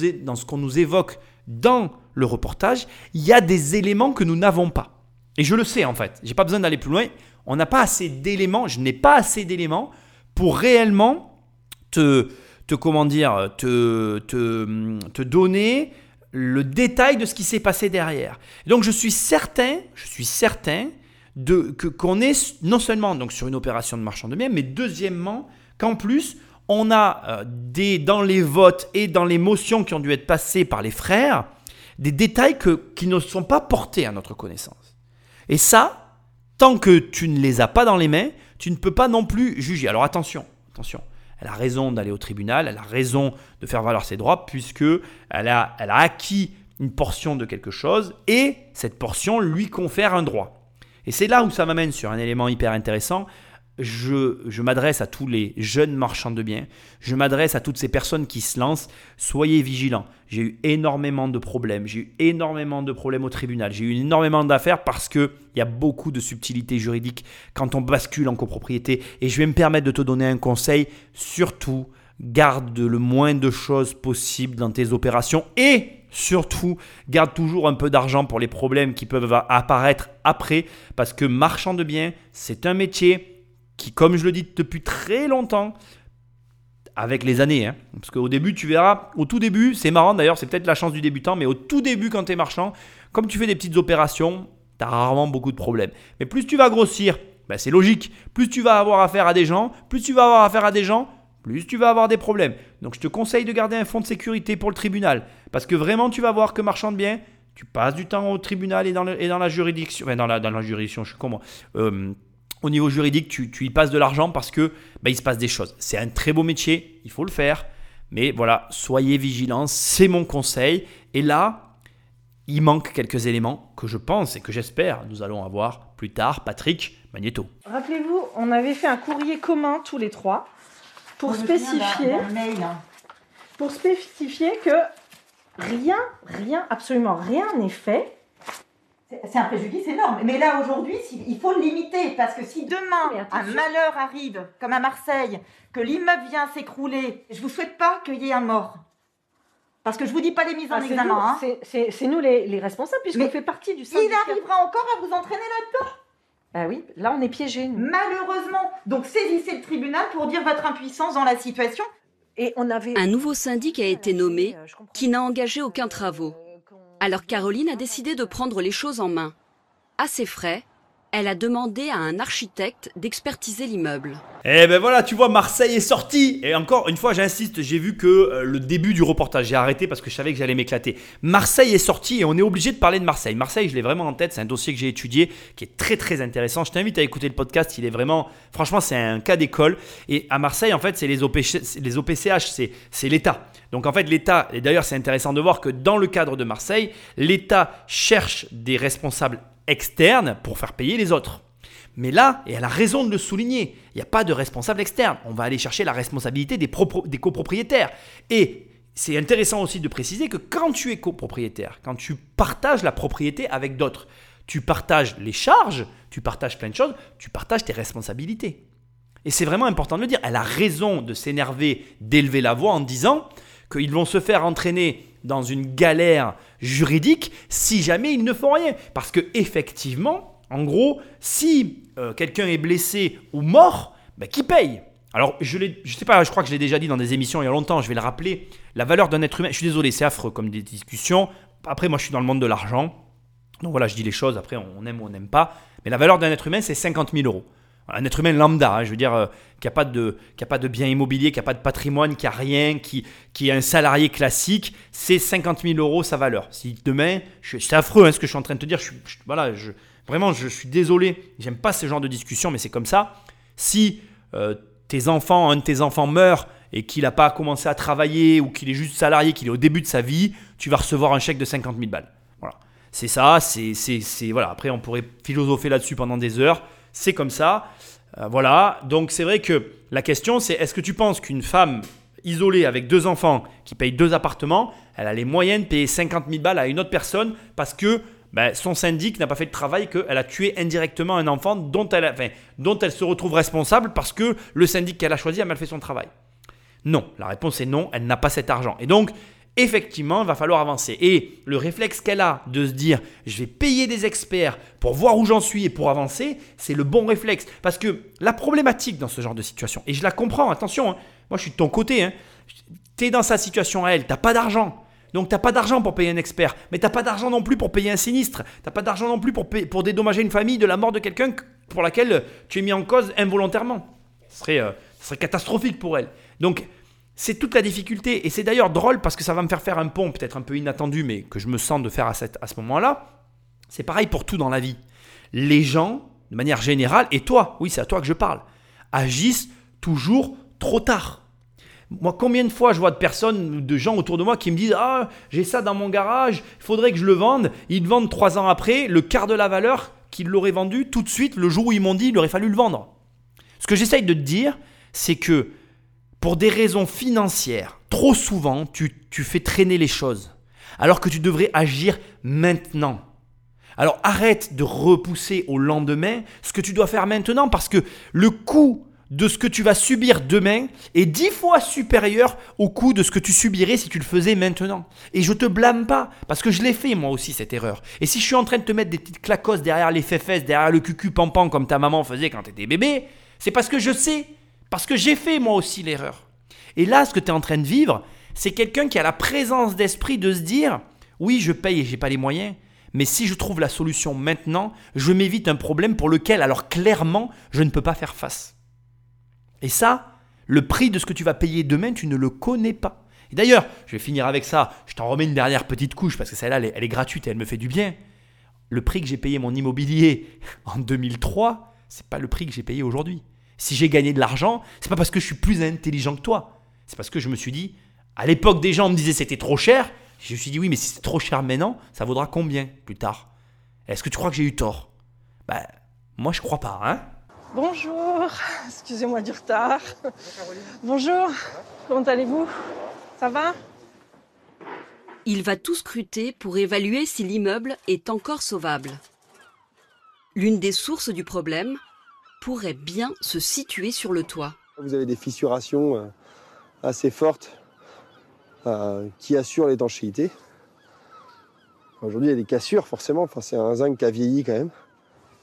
nous évoque dans le reportage, il y a des éléments que nous n'avons pas. Et je le sais en fait, j'ai pas besoin d'aller plus loin. On n'a pas assez d'éléments, je n'ai pas assez d'éléments pour réellement te, te comment dire, te, te, te donner le détail de ce qui s'est passé derrière. Donc je suis certain, je suis certain de, que, qu'on est non seulement donc sur une opération de marchand de biens, mais deuxièmement qu'en plus on a euh, des, dans les votes et dans les motions qui ont dû être passées par les frères, des détails qui ne sont pas portés à notre connaissance. Et ça, tant que tu ne les as pas dans les mains, tu ne peux pas non plus juger. Alors attention, attention. Elle a raison d'aller au tribunal, elle a raison de faire valoir ses droits puisque elle a, elle a acquis une portion de quelque chose et cette portion lui confère un droit. Et c'est là où ça m'amène sur un élément hyper intéressant je, m'adresse à tous les jeunes marchands de biens, je m'adresse à toutes ces personnes qui se lancent, soyez vigilants. J'ai eu énormément de problèmes, j'ai eu énormément de problèmes au tribunal, j'ai eu énormément d'affaires parce qu'il y a beaucoup de subtilités juridiques quand on bascule en copropriété. Et je vais me permettre de te donner un conseil, surtout garde le moins de choses possible dans tes opérations. Et surtout garde toujours un peu d'argent pour les problèmes qui peuvent apparaître après. Parce que marchand de biens, c'est un métier qui, comme je le dis depuis très longtemps, avec les années, hein, parce qu'au début, tu verras, au tout début, c'est marrant d'ailleurs, c'est peut-être la chance du débutant, mais au tout début, quand tu es marchand, comme tu fais des petites opérations, tu as rarement beaucoup de problèmes. Mais plus tu vas grossir, ben c'est logique, plus tu vas avoir affaire à des gens, plus tu vas avoir affaire à des gens, plus tu vas avoir des problèmes. Donc je te conseille de garder un fonds de sécurité pour le tribunal, parce que vraiment, tu vas voir que marchand de biens, tu passes du temps au tribunal et dans, la juridiction, enfin dans la, juridiction, je suis comment euh, au niveau juridique, tu, y passes de l'argent parce que bah, il se passe des choses. C'est un très beau métier, il faut le faire. Mais voilà, soyez vigilants, c'est mon conseil. Et là, il manque quelques éléments que je pense et que j'espère nous allons avoir plus tard. Patrick Magneto. Rappelez-vous, on avait fait un courrier commun tous les trois pour spécifier, pour spécifier que rien, rien, absolument rien n'est fait c'est un préjudice énorme. Mais là, aujourd'hui, il faut le limiter. Parce que si demain, un malheur arrive, comme à Marseille, que l'immeuble vient s'écrouler, je ne vous souhaite pas qu'il y ait un mort. Parce que je ne vous dis pas les mises en ah, examen. Hein. C'est nous les, responsables, puisqu'on fait partie du syndicat. Il arrivera encore à vous entraîner là-dedans. Ah oui, là on est piégé. Malheureusement. Donc saisissez le tribunal pour dire votre impuissance dans la situation. Et on avait... Un nouveau syndic a été nommé euh, qui n'a engagé aucun travaux. Alors Caroline a décidé de prendre les choses en main. À ses frais, elle a demandé à un architecte d'expertiser l'immeuble. Eh ben voilà, tu vois, Marseille est sorti. Et encore une fois, j'insiste, j'ai vu que euh, le début du reportage, j'ai arrêté parce que je savais que j'allais m'éclater. Marseille est sorti et on est obligé de parler de Marseille. Marseille, je l'ai vraiment en tête, c'est un dossier que j'ai étudié qui est très très intéressant. Je t'invite à écouter le podcast, il est vraiment, franchement, c'est un cas d'école. Et à Marseille, en fait, c'est les, les OPCH, c'est l'État. Donc en fait, l'État, et d'ailleurs c'est intéressant de voir que dans le cadre de Marseille, l'État cherche des responsables externes pour faire payer les autres. Mais là, et elle a raison de le souligner, il n'y a pas de responsable externe. On va aller chercher la responsabilité des, des copropriétaires. Et c'est intéressant aussi de préciser que quand tu es copropriétaire, quand tu partages la propriété avec d'autres, tu partages les charges, tu partages plein de choses, tu partages tes responsabilités. Et c'est vraiment important de le dire. Elle a raison de s'énerver, d'élever la voix en disant qu'ils vont se faire entraîner dans une galère juridique si jamais ils ne font rien. Parce que effectivement, en gros, si euh, quelqu'un est blessé ou mort, ben, qui paye? Alors, je ne sais pas, je crois que je l'ai déjà dit dans des émissions il y a longtemps, je vais le rappeler. La valeur d'un être humain, je suis désolé, c'est affreux comme des discussions. Après, moi, je suis dans le monde de l'argent. Donc voilà, je dis les choses, après, on aime ou on n'aime pas. Mais la valeur d'un être humain, c'est 50 000 euros un être humain lambda, hein, je veux dire, euh, qui n'a pas, de, pas de bien immobilier, qui n'a pas de patrimoine, qui n'a rien, qui, est un salarié classique, c'est 50 000 euros sa valeur. Si demain, c'est affreux hein, ce que je suis en train de te dire, voilà, vraiment, je suis désolé, j'aime pas ce genre de discussion, mais c'est comme ça. Si euh, tes enfants, un de tes enfants meurt et qu'il n'a pas commencé à travailler ou qu'il est juste salarié, qu'il est au début de sa vie, tu vas recevoir un chèque de 50 000 balles. Voilà. C'est ça, c'est, voilà. Après, on pourrait philosopher là-dessus pendant des heures. C'est comme ça. Euh, voilà, donc c'est vrai que la question c'est est-ce que tu penses qu'une femme isolée avec deux enfants qui paye deux appartements, elle a les moyens de payer 50 000 balles à une autre personne parce que ben, son syndic n'a pas fait le travail qu'elle a tué indirectement un enfant dont elle, dont elle se retrouve responsable parce que le syndic qu'elle a choisi a mal fait son travail? Non, la réponse est non, elle n'a pas cet argent. Et donc, effectivement, il va falloir avancer. Et le réflexe qu'elle a de se dire, je vais payer des experts pour voir où j'en suis et pour avancer, c'est le bon réflexe. Parce que la problématique dans ce genre de situation, et je la comprends, attention, hein, moi je suis de ton côté, hein, tu es dans sa situation à elle, tu n'as pas d'argent. Donc tu n'as pas d'argent pour payer un expert, mais tu n'as pas d'argent non plus pour payer un sinistre, tu n'as pas d'argent non plus pour, pour dédommager une famille de la mort de quelqu'un pour laquelle tu es mis en cause involontairement. Ce serait, euh, ce serait catastrophique pour elle. Donc c'est toute la difficulté. Et c'est d'ailleurs drôle parce que ça va me faire faire un pont peut-être un peu inattendu, mais que je me sens de faire à, cette, à ce moment-là. C'est pareil pour tout dans la vie. Les gens, de manière générale, et toi, oui, c'est à toi que je parle, agissent toujours trop tard. Moi, combien de fois je vois de personnes, de gens autour de moi qui me disent Ah, j'ai ça dans mon garage, il faudrait que je le vende. Ils le vendent trois ans après, le quart de la valeur qu'ils l'auraient vendu tout de suite le jour où ils m'ont dit il aurait fallu le vendre. Ce que j'essaye de te dire, c'est que pour des raisons financières, trop souvent, tu, fais traîner les choses, alors que tu devrais agir maintenant. Alors arrête de repousser au lendemain ce que tu dois faire maintenant, parce que le coût de ce que tu vas subir demain est dix fois supérieur au coût de ce que tu subirais si tu le faisais maintenant. Et je te blâme pas, parce que je l'ai fait moi aussi cette erreur. Et si je suis en train de te mettre des petites clacos derrière les fesses, derrière le cucu pampan comme ta maman faisait quand tu étais bébé, c'est parce que je sais parce que j'ai fait moi aussi l'erreur. Et là, ce que tu es en train de vivre, c'est quelqu'un qui a la présence d'esprit de se dire, oui, je paye et j'ai pas les moyens, mais si je trouve la solution maintenant, je m'évite un problème pour lequel, alors clairement, je ne peux pas faire face. Et ça, le prix de ce que tu vas payer demain, tu ne le connais pas. Et d'ailleurs, je vais finir avec ça, je t'en remets une dernière petite couche parce que celle-là, elle, elle est gratuite et elle me fait du bien. Le prix que j'ai payé mon immobilier en 2003, c'est pas le prix que j'ai payé aujourd'hui. Si j'ai gagné de l'argent, c'est pas parce que je suis plus intelligent que toi. C'est parce que je me suis dit, à l'époque des gens me disaient c'était trop cher. Je me suis dit oui, mais si c'est trop cher maintenant, ça vaudra combien plus tard? Est-ce que tu crois que j'ai eu tort? Ben, moi je crois pas, hein Bonjour, excusez-moi du retard. Bonjour, comment allez-vous? Ça va? Il va tout scruter pour évaluer si l'immeuble est encore sauvable. L'une des sources du problème, pourrait bien se situer sur le toit. Vous avez des fissurations euh, assez fortes euh, qui assurent l'étanchéité. Aujourd'hui, il y a des cassures, forcément. Enfin, c'est un zinc qui a vieilli quand même.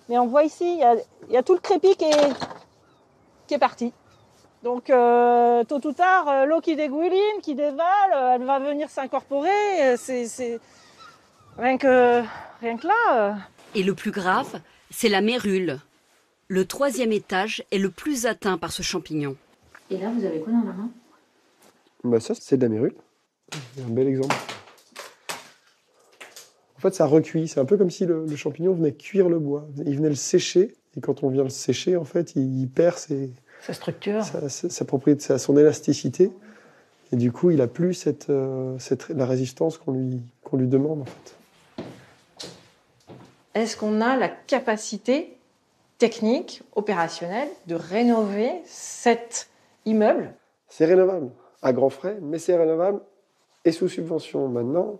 Mais on voit ici, il y a, tout le crépi qui est, parti. Donc, euh, tôt ou tard, l'eau qui dégouline, qui dévale, elle va venir s'incorporer. C'est, rien que, rien que là. Et le plus grave, c'est la mérule, le troisième étage est le plus atteint par ce champignon. Et là, vous avez quoi dans la main bah Ça, c'est de la mérule. un bel exemple. En fait, ça recuit. C'est un peu comme si le, champignon venait cuire le bois. Il venait le sécher. Et quand on vient le sécher, en fait, il, perd ses, sa structure, sa, propriété, son élasticité. Et du coup, il a plus cette, euh, cette la résistance qu'on lui, qu'on lui demande, en fait. Est-ce qu'on a la capacité technique, opérationnelle, de rénover cet immeuble C'est rénovable, à grands frais, mais c'est rénovable et sous subvention. Maintenant,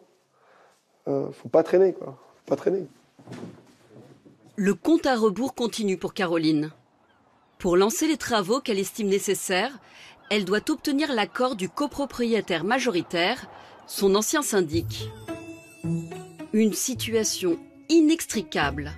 euh, faut pas traîner, quoi. Faut pas traîner. Le compte à rebours continue pour Caroline. Pour lancer les travaux qu'elle estime nécessaires, elle doit obtenir l'accord du copropriétaire majoritaire, son ancien syndic. Une situation inextricable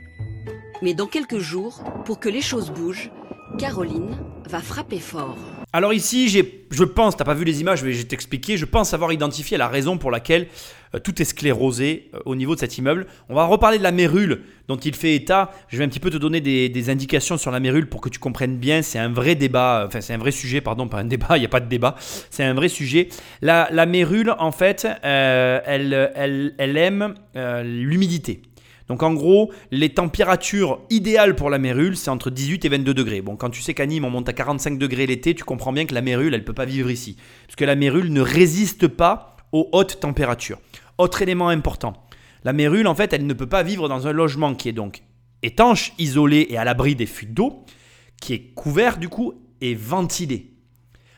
mais dans quelques jours, pour que les choses bougent, Caroline va frapper fort. Alors ici, je pense, t'as pas vu les images, je vais t'expliquer, je pense avoir identifié la raison pour laquelle euh, tout est sclérosé euh, au niveau de cet immeuble. On va reparler de la mérule dont il fait état. Je vais un petit peu te donner des, indications sur la mérule pour que tu comprennes bien. C'est un vrai débat, enfin c'est un vrai sujet, pardon, pas un débat, il n'y a pas de débat. C'est un vrai sujet. La, mérule, en fait, euh, elle, elle, aime l'humidité. Donc en gros, les températures idéales pour la mérule, c'est entre 18 et 22 degrés. Bon, quand tu sais qu'à Nîmes, on monte à 45 degrés l'été, tu comprends bien que la mérule, elle ne peut pas vivre ici. Parce que la mérule ne résiste pas aux hautes températures. Autre élément important, la mérule, en fait, elle ne peut pas vivre dans un logement qui est donc étanche, isolé et à l'abri des fuites d'eau, qui est couvert du coup et ventilé.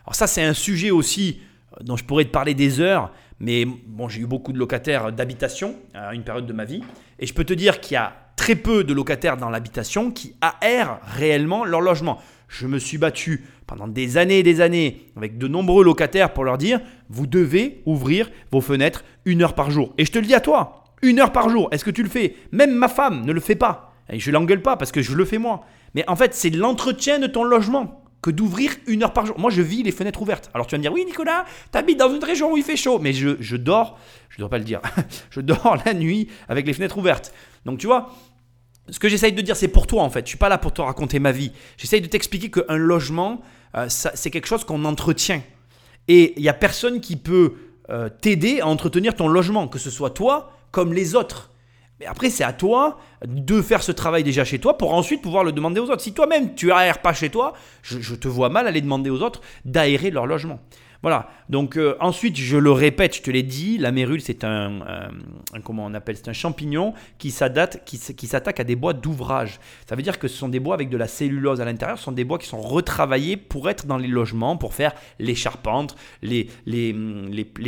Alors ça, c'est un sujet aussi euh, dont je pourrais te parler des heures, mais bon, j'ai eu beaucoup de locataires d'habitation à une période de ma vie. Et je peux te dire qu'il y a très peu de locataires dans l'habitation qui aèrent réellement leur logement. Je me suis battu pendant des années et des années avec de nombreux locataires pour leur dire vous devez ouvrir vos fenêtres une heure par jour. Et je te le dis à toi, une heure par jour. Est-ce que tu le fais? Même ma femme ne le fait pas. Et je l'engueule pas parce que je le fais moi. Mais en fait, c'est l'entretien de ton logement que d'ouvrir une heure par jour. Moi, je vis les fenêtres ouvertes. Alors tu vas me dire, oui, Nicolas, tu habites dans une région où il fait chaud. Mais je, je dors, je ne dois pas le dire, je dors la nuit avec les fenêtres ouvertes. Donc tu vois, ce que j'essaye de dire, c'est pour toi en fait. Je suis pas là pour te raconter ma vie. J'essaye de t'expliquer qu'un logement, euh, c'est quelque chose qu'on entretient. Et il n'y a personne qui peut euh, t'aider à entretenir ton logement, que ce soit toi comme les autres. Mais après, c'est à toi de faire ce travail déjà chez toi pour ensuite pouvoir le demander aux autres. Si toi-même tu aères pas chez toi, je, te vois mal aller demander aux autres d'aérer leur logement. Voilà. Donc euh, ensuite, je le répète, je te l'ai dit, la mérule, c'est un, comment on appelle, c'est un champignon qui s'adapte, qui, s'attaque à des bois d'ouvrage. Ça veut dire que ce sont des bois avec de la cellulose à l'intérieur. Ce sont des bois qui sont retravaillés pour être dans les logements, pour faire les charpentes, les, les,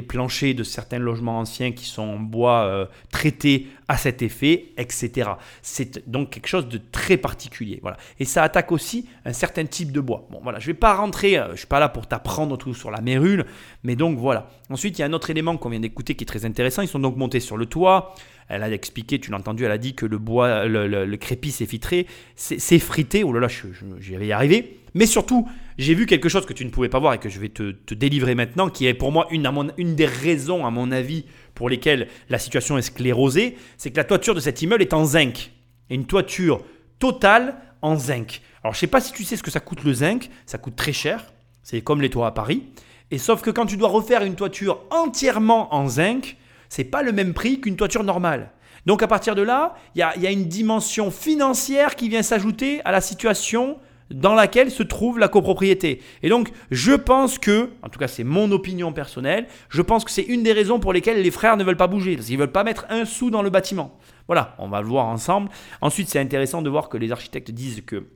planchers de certains logements anciens qui sont en bois euh, traités à cet effet, etc. C'est donc quelque chose de très particulier. Voilà. Et ça attaque aussi un certain type de bois. Bon, voilà, je ne vais pas rentrer, euh, je ne suis pas là pour t'apprendre tout sur la mérule, mais donc voilà. Ensuite, il y a un autre élément qu'on vient d'écouter qui est très intéressant. Ils sont donc montés sur le toit. Elle a expliqué, tu l'as entendu, elle a dit que le bois, le, crépi s'est filtré, c'est frité. Oh là là, j'y vais y arriver. Mais surtout, j'ai vu quelque chose que tu ne pouvais pas voir et que je vais te, délivrer maintenant, qui est pour moi une, des raisons, à mon avis, pour lesquelles la situation est sclérosée, c'est que la toiture de cet immeuble est en zinc. Et une toiture totale en zinc. Alors je ne sais pas si tu sais ce que ça coûte le zinc, ça coûte très cher, c'est comme les toits à Paris. Et sauf que quand tu dois refaire une toiture entièrement en zinc, c'est pas le même prix qu'une toiture normale. Donc à partir de là, il y a, une dimension financière qui vient s'ajouter à la situation dans laquelle se trouve la copropriété. Et donc, je pense que, en tout cas c'est mon opinion personnelle, je pense que c'est une des raisons pour lesquelles les frères ne veulent pas bouger, parce qu'ils ne veulent pas mettre un sou dans le bâtiment. Voilà, on va le voir ensemble. Ensuite, c'est intéressant de voir que les architectes disent que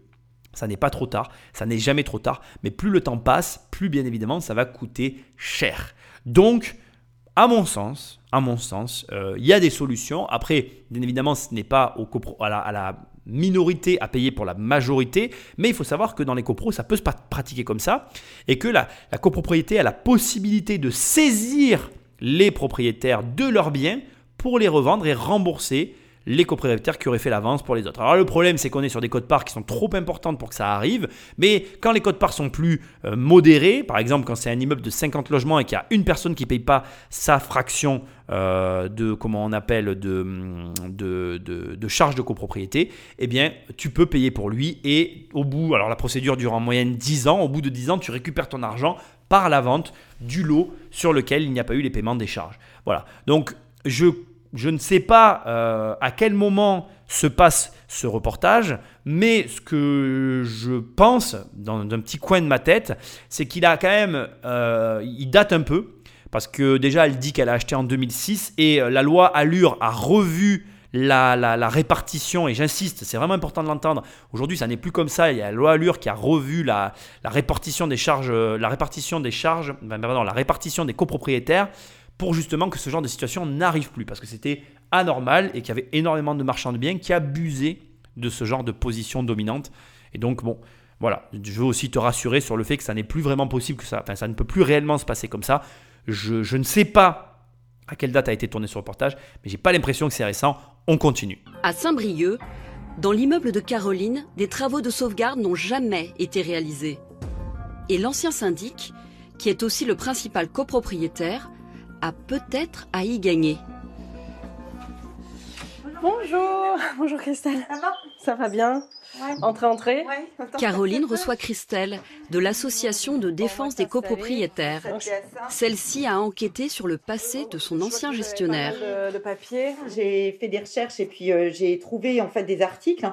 ça n'est pas trop tard, ça n'est jamais trop tard, mais plus le temps passe, plus bien évidemment ça va coûter cher. Donc, à mon sens, à mon sens, euh, il y a des solutions. Après, bien évidemment, ce n'est pas au la, à la minorité à payer pour la majorité, mais il faut savoir que dans les copros, ça peut se pratiquer comme ça, et que la, la copropriété a la possibilité de saisir les propriétaires de leurs biens pour les revendre et rembourser les copropriétaires qui auraient fait l'avance pour les autres. Alors le problème, c'est qu'on est sur des codes parts qui sont trop importantes pour que ça arrive, mais quand les codes parts sont plus euh, modérés, par exemple quand c'est un immeuble de 50 logements et qu'il y a une personne qui ne paye pas sa fraction euh, de, comment on appelle, de, de, de, charge de copropriété, eh bien tu peux payer pour lui et au bout, alors la procédure dure en moyenne 10 ans, au bout de 10 ans, tu récupères ton argent par la vente du lot sur lequel il n'y a pas eu les paiements des charges. Voilà. Donc je je ne sais pas euh, à quel moment se passe ce reportage, mais ce que je pense dans un petit coin de ma tête, c'est qu'il a quand même, euh, il date un peu, parce que déjà elle dit qu'elle a acheté en 2006 et euh, la loi Allure a revu la, répartition, et j'insiste, c'est vraiment important de l'entendre. Aujourd'hui, ça n'est plus comme ça. Il y a la loi Allure qui a revu la, répartition des charges, la répartition des charges, pardon, la répartition des copropriétaires pour justement que ce genre de situation n'arrive plus, parce que c'était anormal et qu'il y avait énormément de marchands de biens qui abusaient de ce genre de position dominante. Et donc, bon, voilà, je veux aussi te rassurer sur le fait que ça n'est plus vraiment possible, que ça, enfin, ça ne peut plus réellement se passer comme ça. Je, ne sais pas à quelle date a été tourné ce reportage, mais j'ai pas l'impression que c'est récent. On continue. À Saint-Brieuc, dans l'immeuble de Caroline, des travaux de sauvegarde n'ont jamais été réalisés. Et l'ancien syndic, qui est aussi le principal copropriétaire, a peut-être à y gagner. Bonjour, bonjour Christelle. Ça va? Ça va bien? Entrez, entrez. Caroline reçoit Christelle de l'association de défense des copropriétaires. Celle-ci a enquêté sur le passé de son ancien gestionnaire. De, papier. J'ai fait des recherches et puis euh, j'ai trouvé en fait des articles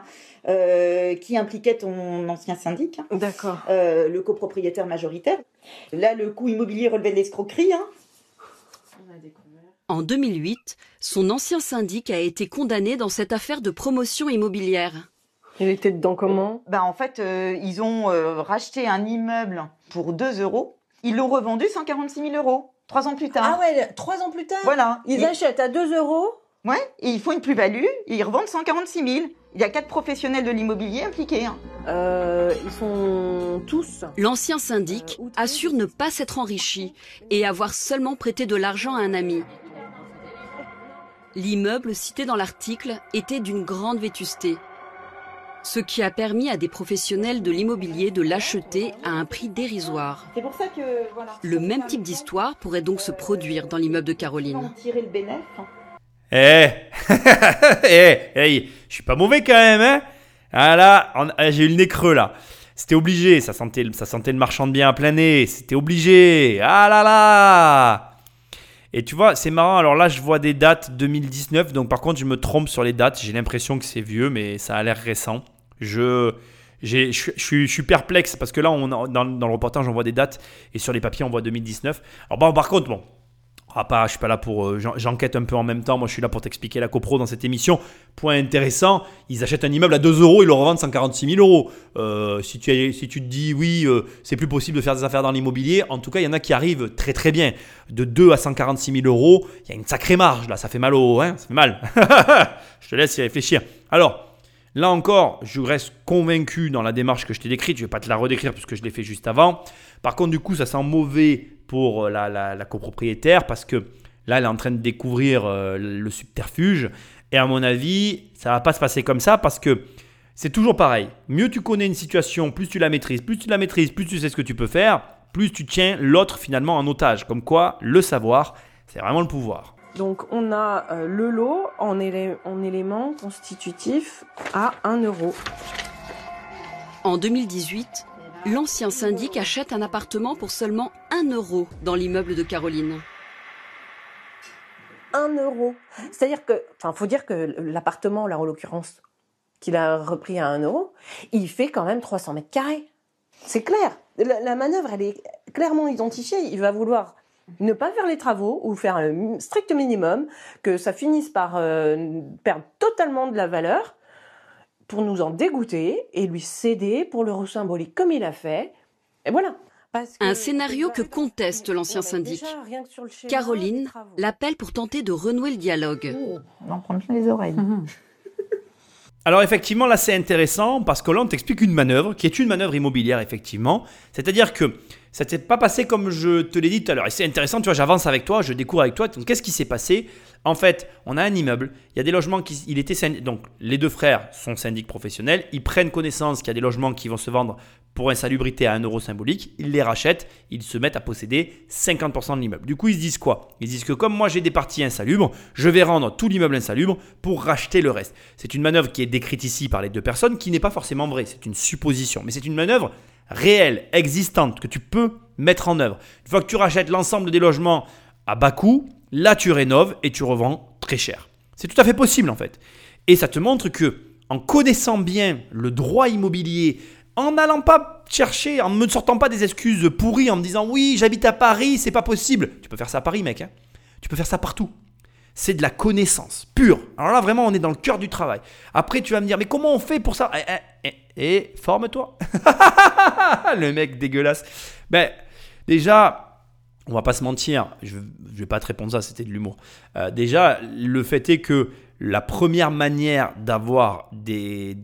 euh, qui impliquaient ton ancien syndic. D'accord. Euh, le copropriétaire majoritaire. Là, le coût immobilier relevait de l'escroquerie. Hein. En 2008, son ancien syndic a été condamné dans cette affaire de promotion immobilière. Il était dedans comment? Bah En fait, euh, ils ont euh, racheté un immeuble pour 2 euros. Ils l'ont revendu 146 000 euros. Trois ans plus tard. Ah ouais, trois ans plus tard? Voilà. Ils Et- achètent à 2 euros? Ouais, et ils font une plus-value et ils revendent 146 000. Il y a quatre professionnels de l'immobilier impliqués. hein. Euh, ils sont tous. L'ancien syndic assure ne pas s'être enrichi et avoir seulement prêté de l'argent à un ami. L'immeuble cité dans l'article était d'une grande vétusté, ce qui a permis à des professionnels de l'immobilier de l'acheter à un prix dérisoire. C'est pour ça que voilà. Le même type d'histoire pourrait donc se produire dans l'immeuble de Caroline. vont tirer le bénéfice. hein. Eh, eh, eh, je suis pas mauvais quand même, hein Ah là, on- ah, j'ai eu le nez creux là. C'était obligé, ça sentait, ça sentait le marchand de bien à plein nez, c'était obligé. Ah là là Et tu vois, c'est marrant, alors là je vois des dates 2019, donc par contre je me trompe sur les dates, j'ai l'impression que c'est vieux, mais ça a l'air récent. Je... je suis perplexe parce que là, on, dans, dans le reportage, on voit des dates et sur les papiers, on voit 2019. Alors, bon, par contre, bon, ah, pas, je suis pas là pour. euh, j'en- J'enquête un peu en même temps. Moi, je suis là pour t'expliquer la copro dans cette émission. Point intéressant ils achètent un immeuble à 2 euros, ils le revendent 146 000 euros. Euh, si, tu, si tu te dis oui, euh, c'est plus possible de faire des affaires dans l'immobilier, en tout cas, il y en a qui arrivent très très bien. De 2 à 146 000 euros, il y a une sacrée marge là. Ça fait mal au. Hein, ça fait mal. je te laisse y réfléchir. Alors. Là encore, je reste convaincu dans la démarche que je t'ai décrite. Je ne vais pas te la redécrire puisque je l'ai fait juste avant. Par contre, du coup, ça sent mauvais pour euh, la, la- la copropriétaire parce que là, elle est en train de découvrir euh, le subterfuge. Et à mon avis, ça va pas se passer comme ça parce que c'est toujours pareil. Mieux tu connais une situation, plus tu la maîtrises, plus tu la maîtrises, plus tu sais ce que tu peux faire, plus tu tiens l'autre finalement en otage. Comme quoi, le savoir, c'est vraiment le pouvoir. Donc on a euh, le lot en, élé- en éléments constitutifs à 1 euro. En 2018, l'ancien syndic achète un appartement pour seulement 1 euro dans l'immeuble de Caroline. 1 euro. C'est-à-dire que, enfin, faut dire que l'appartement, là, en l'occurrence, qu'il a repris à 1 euro, il fait quand même 300 mètres carrés. C'est clair. La, manœuvre, elle est clairement identifiée. Il va vouloir ne pas faire les travaux ou faire mi- strict minimum, que ça finisse par euh, perdre totalement de la valeur pour nous en dégoûter et lui céder pour l'euro symbolique comme il a fait. Et voilà. Parce que- Un scénario que conteste l'ancien syndic. déjà, rien que sur le schéma Caroline l'appelle pour tenter de renouer le dialogue. On en prend les oreilles. Alors effectivement, là c'est intéressant parce que là on t'explique une manœuvre qui est une manœuvre immobilière effectivement. C'est-à-dire que ça s'est pas passé comme je te l'ai dit tout à l'heure. Et c'est intéressant, tu vois, j'avance avec toi, je découvre avec toi. Donc qu'est-ce qui s'est passé? En fait, on a un immeuble, il y a des logements qui... Il était donc les deux frères sont syndics professionnels, ils prennent connaissance qu'il y a des logements qui vont se vendre pour insalubrité à 1 euro symbolique, ils les rachètent, ils se mettent à posséder 50% de l'immeuble. Du coup, ils se disent quoi? Ils se disent que comme moi j'ai des parties insalubres, je vais rendre tout l'immeuble insalubre pour racheter le reste. C'est une manœuvre qui est décrite ici par les deux personnes, qui n'est pas forcément vraie, c'est une supposition, mais c'est une manœuvre réelle, existante, que tu peux mettre en œuvre. Une fois que tu rachètes l'ensemble des logements à bas coût, là tu rénoves et tu revends très cher. C'est tout à fait possible en fait. Et ça te montre que en connaissant bien le droit immobilier, en n'allant pas chercher, en ne me sortant pas des excuses pourries, en me disant oui, j'habite à Paris, c'est pas possible. Tu peux faire ça à Paris, mec. hein. Tu peux faire ça partout. C'est de la connaissance pure. Alors là, vraiment, on est dans le cœur du travail. Après, tu vas me dire, mais comment on fait pour ça? Et forme-toi. le mec dégueulasse. Ben, déjà, on va pas se mentir, je, je vais pas te répondre ça, c'était de l'humour. Euh, déjà, le fait est que la première manière d'avoir des,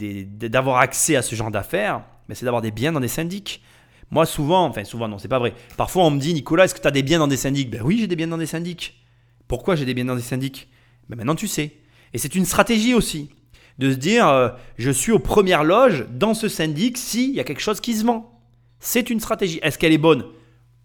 accès à ce genre d'affaires, ben, c'est d'avoir des biens dans des syndics. Moi, souvent, enfin souvent, non, c'est pas vrai. Parfois, on me dit, Nicolas, est-ce que tu as des biens dans des syndics? Ben oui, j'ai des biens dans des syndics. Pourquoi j'ai des biens dans des syndics? Ben Maintenant, tu sais. Et c'est une stratégie aussi de se dire, euh, je suis aux premières loges dans ce syndic s'il y a quelque chose qui se vend. C'est une stratégie. Est-ce qu'elle est bonne?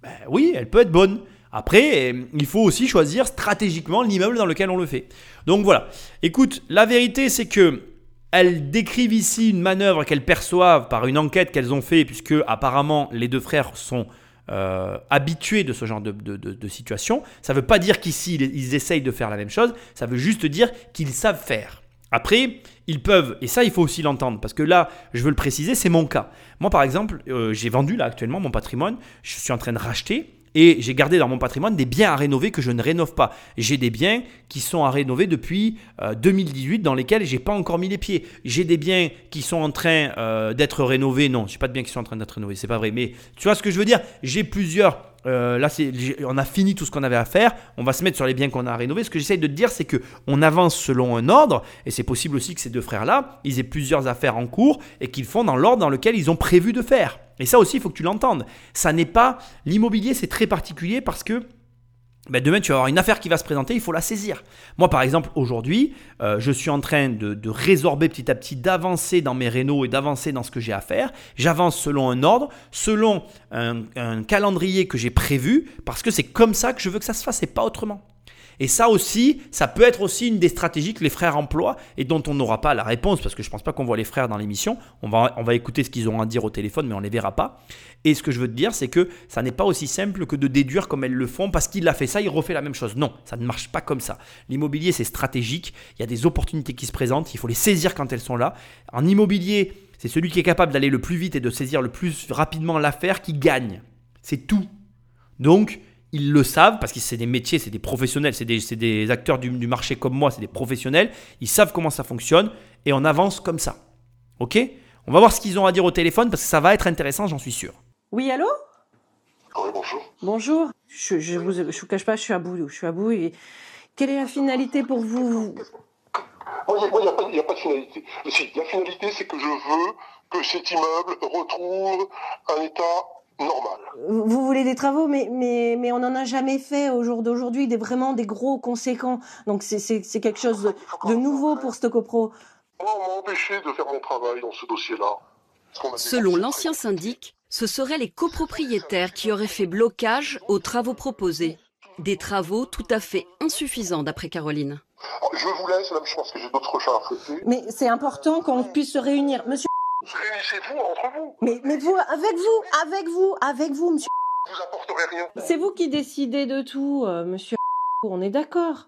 Ben oui, elle peut être bonne. Après, euh, il faut aussi choisir stratégiquement l'immeuble dans lequel on le fait. Donc voilà. Écoute, la vérité, c'est que elles décrivent ici une manœuvre qu'elles perçoivent par une enquête qu'elles ont fait, puisque apparemment les deux frères sont euh, habitués de ce genre de, de- situation. Ça ne veut pas dire qu'ici ils essayent de faire la même chose, ça veut juste dire qu'ils savent faire. Après, ils peuvent, et ça il faut aussi l'entendre, parce que là, je veux le préciser, c'est mon cas. Moi par exemple, euh, j'ai vendu là actuellement mon patrimoine, je suis en train de racheter, et j'ai gardé dans mon patrimoine des biens à rénover que je ne rénove pas. J'ai des biens qui sont à rénover depuis euh, 2018 dans lesquels j'ai pas encore mis les pieds. J'ai des biens qui sont en train euh, d'être rénovés. Non, j'ai pas de biens qui sont en train d'être rénovés, c'est pas vrai. Mais tu vois ce que je veux dire? J'ai plusieurs euh, là, on a fini tout ce qu'on avait à faire. On va se mettre sur les biens qu'on a rénovés. Ce que j'essaye de te dire, c'est que on avance selon un ordre. Et c'est possible aussi que ces deux frères-là, ils aient plusieurs affaires en cours et qu'ils font dans l'ordre dans lequel ils ont prévu de faire. Et ça aussi, il faut que tu l'entendes. Ça n'est pas l'immobilier, c'est très particulier parce que ben demain tu vas avoir une affaire qui va se présenter, il faut la saisir. Moi par exemple aujourd'hui, euh, je suis en train de, résorber petit à petit, d'avancer dans mes rénaux et d'avancer dans ce que j'ai à faire. J'avance selon un ordre, selon un, un calendrier que j'ai prévu, parce que c'est comme ça que je veux que ça se fasse et pas autrement. Et ça aussi, ça peut être aussi une des stratégies que les frères emploient et dont on n'aura pas la réponse parce que je ne pense pas qu'on voit les frères dans l'émission. On va, on va écouter ce qu'ils ont à dire au téléphone, mais on ne les verra pas. Et ce que je veux te dire, c'est que ça n'est pas aussi simple que de déduire comme elles le font parce qu'il a fait ça, il refait la même chose. Non, ça ne marche pas comme ça. L'immobilier, c'est stratégique. Il y a des opportunités qui se présentent. Il faut les saisir quand elles sont là. En immobilier, c'est celui qui est capable d'aller le plus vite et de saisir le plus rapidement l'affaire qui gagne. C'est tout. Donc, ils le savent parce que c'est des métiers, c'est des professionnels, c'est des, acteurs du, marché comme moi, c'est des professionnels. Ils savent comment ça fonctionne et on avance comme ça. Ok? On va voir ce qu'ils ont à dire au téléphone parce que ça va être intéressant, j'en suis sûr. Oui, allô? Oui, bonjour. Bonjour. Je, je vous, je vous cache pas, je suis à bout. Je suis à bout. Et quelle est la finalité pour vous Il n'y a, a, pas de finalité. Si, la finalité, c'est que je veux que cet immeuble retrouve un état normal. Vous voulez des travaux, mais, mais, mais on n'en a jamais fait au jour d'aujourd'hui, des, vraiment des gros conséquents. Donc c'est quelque chose de, nouveau pour Stocopro. On m'a empêché de faire mon travail dans ce dossier-là. Selon l'ancien syndic, ce seraient les copropriétaires qui auraient fait blocage aux travaux proposés. Des travaux tout à fait insuffisants d'après Caroline. Je vous laisse, je pense que j'ai d'autres chats à fouetter. Mais c'est important qu'on puisse se réunir. Monsieur Réunissez-vous entre vous. Mais, mais vous, avec vous, avec vous, avec vous, monsieur. Vous apporterez rien. C'est vous qui décidez de tout, euh, monsieur. On est d'accord.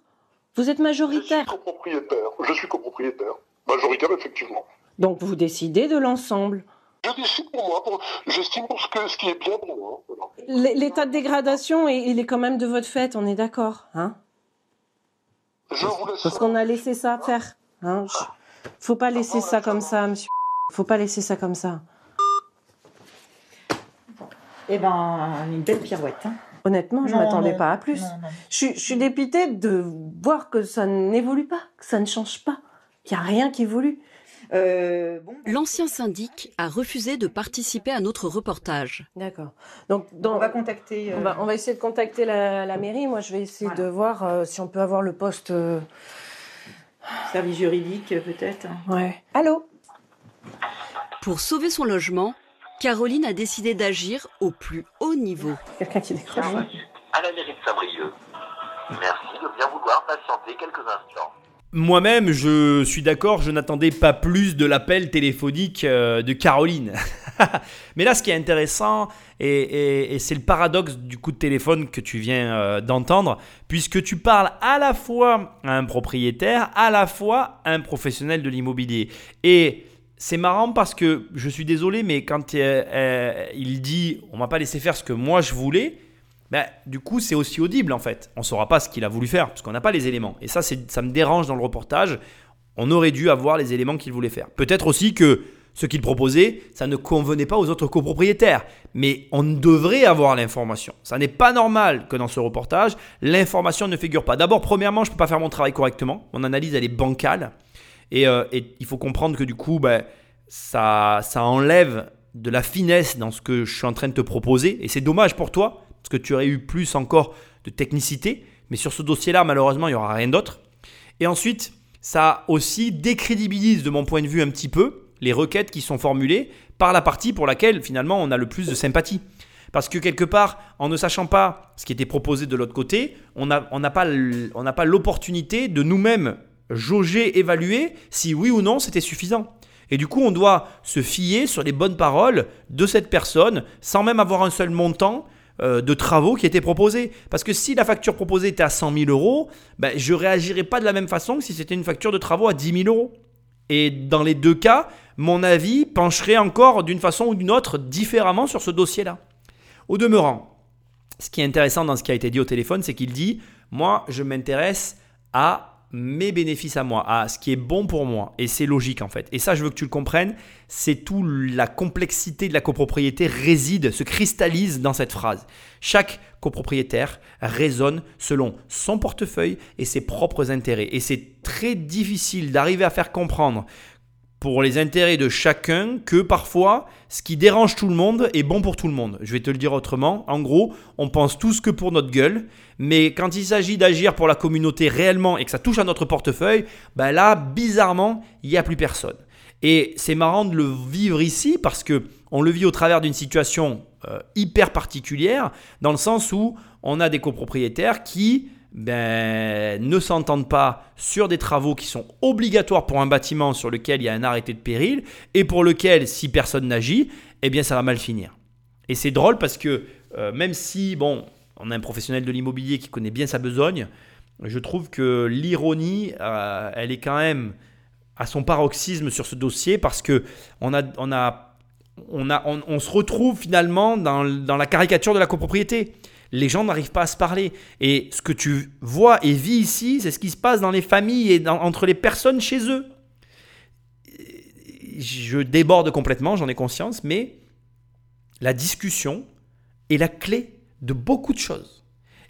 Vous êtes majoritaire. Je suis copropriétaire. Je suis copropriétaire. Majoritaire, effectivement. Donc vous décidez de l'ensemble. Je décide pour moi. Pour... J'estime pour ce, que, ce qui est bien pour moi. L'état de dégradation, il est quand même de votre fait, on est d'accord, hein? Je vous laisse. Parce qu'on a laissé ça faire. Hein? Faut pas laisser ça comme ça, monsieur. Faut pas laisser ça comme ça. Eh ben, une belle pirouette. Hein. Honnêtement, je ne m'attendais pas à plus. je, suis dépitée de voir que ça n'évolue pas, que ça ne change pas, qu'il n'y a rien qui évolue. Euh, L'ancien syndic a refusé de participer à notre reportage. D'accord. Donc, on va contacter. Euh, on, va, essayer de contacter la, mairie. Moi, je vais essayer de voir euh, si on peut avoir le poste. Service juridique, peut-être. Ouais. Allô? Pour sauver son logement, Caroline a décidé d'agir au plus haut niveau. Quelqu'un qui décroche. À la mairie de Saint-Brieuc. Merci de bien vouloir patienter quelques instants. Moi-même, je suis d'accord, je n'attendais pas plus de l'appel téléphonique euh, de Caroline. Mais là, ce qui est intéressant, et, c'est le paradoxe du coup de téléphone que tu viens euh, d'entendre, puisque tu parles à la fois à un propriétaire, à la fois à un professionnel de l'immobilier. Et c'est marrant parce que je suis désolé, mais quand euh, euh, il dit on m'a pas laissé faire ce que moi je voulais, ben, du coup c'est aussi audible en fait. On saura pas ce qu'il a voulu faire parce qu'on n'a pas les éléments. Et ça, ça me dérange dans le reportage. On aurait dû avoir les éléments qu'il voulait faire. Peut-être aussi que ce qu'il proposait, ça ne convenait pas aux autres copropriétaires. Mais on devrait avoir l'information. Ça n'est pas normal que dans ce reportage, l'information ne figure pas. D'abord, premièrement, je ne peux pas faire mon travail correctement. Mon analyse, elle est bancale. Euh, et, il faut comprendre que du coup, ben, ça, ça enlève de la finesse dans ce que je suis en train de te proposer. Et c'est dommage pour toi, parce que tu aurais eu plus encore de technicité. Mais sur ce dossier-là, malheureusement, il n'y aura rien d'autre. Et ensuite, ça aussi décrédibilise de mon point de vue un petit peu les requêtes qui sont formulées par la partie pour laquelle finalement on a le plus de sympathie. Parce que quelque part, en ne sachant pas ce qui était proposé de l'autre côté, on n'a pas l'opportunité de nous-mêmes jauger, évaluer si oui ou non c'était suffisant. Et du coup, on doit se fier sur les bonnes paroles de cette personne sans même avoir un seul montant euh, de travaux qui était proposé. Parce que si la facture proposée était à 100 000 euros, ben, je réagirais pas de la même façon que si c'était une facture de travaux à 10 000 euros. Et dans les deux cas, mon avis pencherait encore d'une façon ou d'une autre différemment sur ce dossier-là. Au demeurant, ce qui est intéressant dans ce qui a été dit au téléphone, c'est qu'il dit, moi, je m'intéresse à mes bénéfices à moi, à ce qui est bon pour moi. Et c'est logique en fait. Et ça, je veux que tu le comprennes, c'est tout la complexité de la copropriété réside, se cristallise dans cette phrase. Chaque copropriétaire raisonne selon son portefeuille et ses propres intérêts. Et c'est très difficile d'arriver à faire comprendre pour les intérêts de chacun que parfois ce qui dérange tout le monde est bon pour tout le monde. Je vais te le dire autrement. En gros, on pense tous que pour notre gueule, mais quand il s'agit d'agir pour la communauté réellement et que ça touche à notre portefeuille, ben là, bizarrement, il n'y a plus personne. Et c'est marrant de le vivre ici parce que on le vit au travers d'une situation euh, hyper particulière, dans le sens où on a des copropriétaires qui ben, ne s'entendent pas sur des travaux qui sont obligatoires pour un bâtiment sur lequel il y a un arrêté de péril et pour lequel, si personne n'agit, eh bien ça va mal finir. Et c'est drôle parce que euh, même si, bon, on a un professionnel de l'immobilier qui connaît bien sa besogne, je trouve que l'ironie, euh, elle est quand même à son paroxysme sur ce dossier parce que on a, on a, on a, on, se retrouve finalement dans, dans la caricature de la copropriété les gens n'arrivent pas à se parler. Et ce que tu vois et vis ici, c'est ce qui se passe dans les familles et entre les personnes chez eux. Je déborde complètement, j'en ai conscience, mais la discussion est la clé de beaucoup de choses.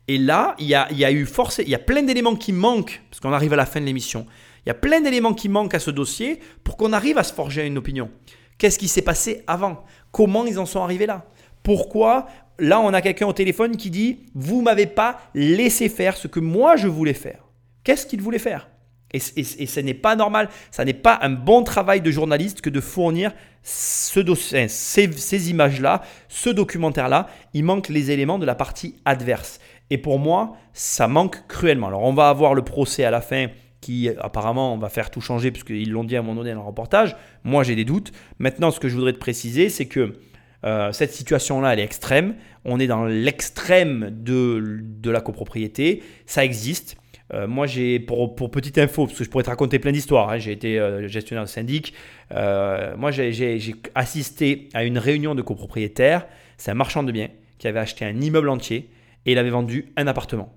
Et là, il y a, y a eu force, il y a plein d'éléments qui manquent, parce qu'on arrive à la fin de l'émission. Il y a plein d'éléments qui manquent à ce dossier pour qu'on arrive à se forger une opinion. Qu'est-ce qui s'est passé avant? Comment ils en sont arrivés là? Pourquoi là, on a quelqu'un au téléphone qui dit Vous m'avez pas laissé faire ce que moi je voulais faire. Qu'est-ce qu'il voulait faire? Et, ce n'est pas normal, ça n'est pas un bon travail de journaliste que de fournir ce ces, ces images-là, ce documentaire-là. Il manque les éléments de la partie adverse. Et pour moi, ça manque cruellement. Alors, on va avoir le procès à la fin qui apparemment va faire tout changer, puisqu'ils l'ont dit à un moment donné dans le reportage. Moi, j'ai des doutes. Maintenant, ce que je voudrais te préciser, c'est que euh, cette situation-là, elle est extrême. On est dans l'extrême de, de, la copropriété. Ça existe. Euh, moi, j'ai, pour, petite info, parce que je pourrais te raconter plein d'histoires, hein, j'ai été euh, gestionnaire de syndic. moi, j'ai, assisté à une réunion de copropriétaires. C'est un marchand de biens qui avait acheté un immeuble entier et il avait vendu un appartement.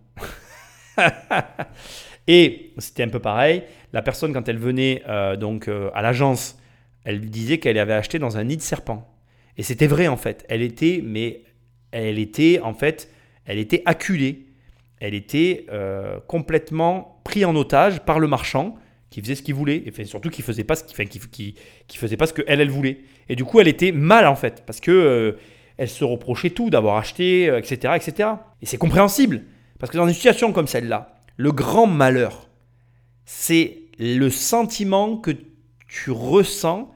et c'était un peu pareil. La personne, quand elle venait donc à l'agence, elle disait qu'elle avait acheté dans un nid de serpent. Et c'était vrai en fait. Elle était, mais elle était en fait, elle était acculée. Elle était euh, complètement prise en otage par le marchand qui faisait ce qu'il voulait, et surtout qui faisait pas ce qu'il qui, faisait pas ce que elle, elle voulait. Et du coup, elle était mal en fait, parce que euh, elle se reprochait tout, d'avoir acheté, etc., euh, etc. Et c'est compréhensible, parce que dans une situation comme celle-là, le grand malheur, c'est le sentiment que tu ressens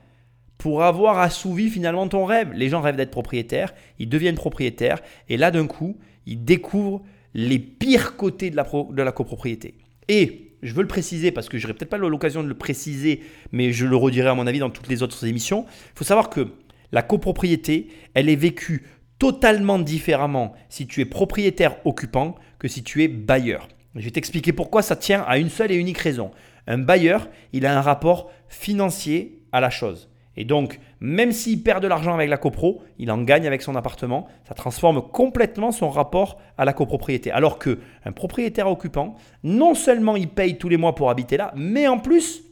pour avoir assouvi finalement ton rêve. Les gens rêvent d'être propriétaires, ils deviennent propriétaires, et là d'un coup, ils découvrent les pires côtés de la, copropriété. Et je veux le préciser parce que je n'aurai peut-être pas l'occasion de le préciser, mais je le redirai à mon avis dans toutes les autres émissions. Il faut savoir que la copropriété, elle est vécue totalement différemment si tu es propriétaire occupant que si tu es bailleur. Je vais t'expliquer pourquoi ça tient à une seule et unique raison. Un bailleur, il a un rapport financier à la chose. Et donc, même s'il perd de l'argent avec la copro, il en gagne avec son appartement. Ça transforme complètement son rapport à la copropriété. Alors que un propriétaire occupant, non seulement il paye tous les mois pour habiter là, mais en plus,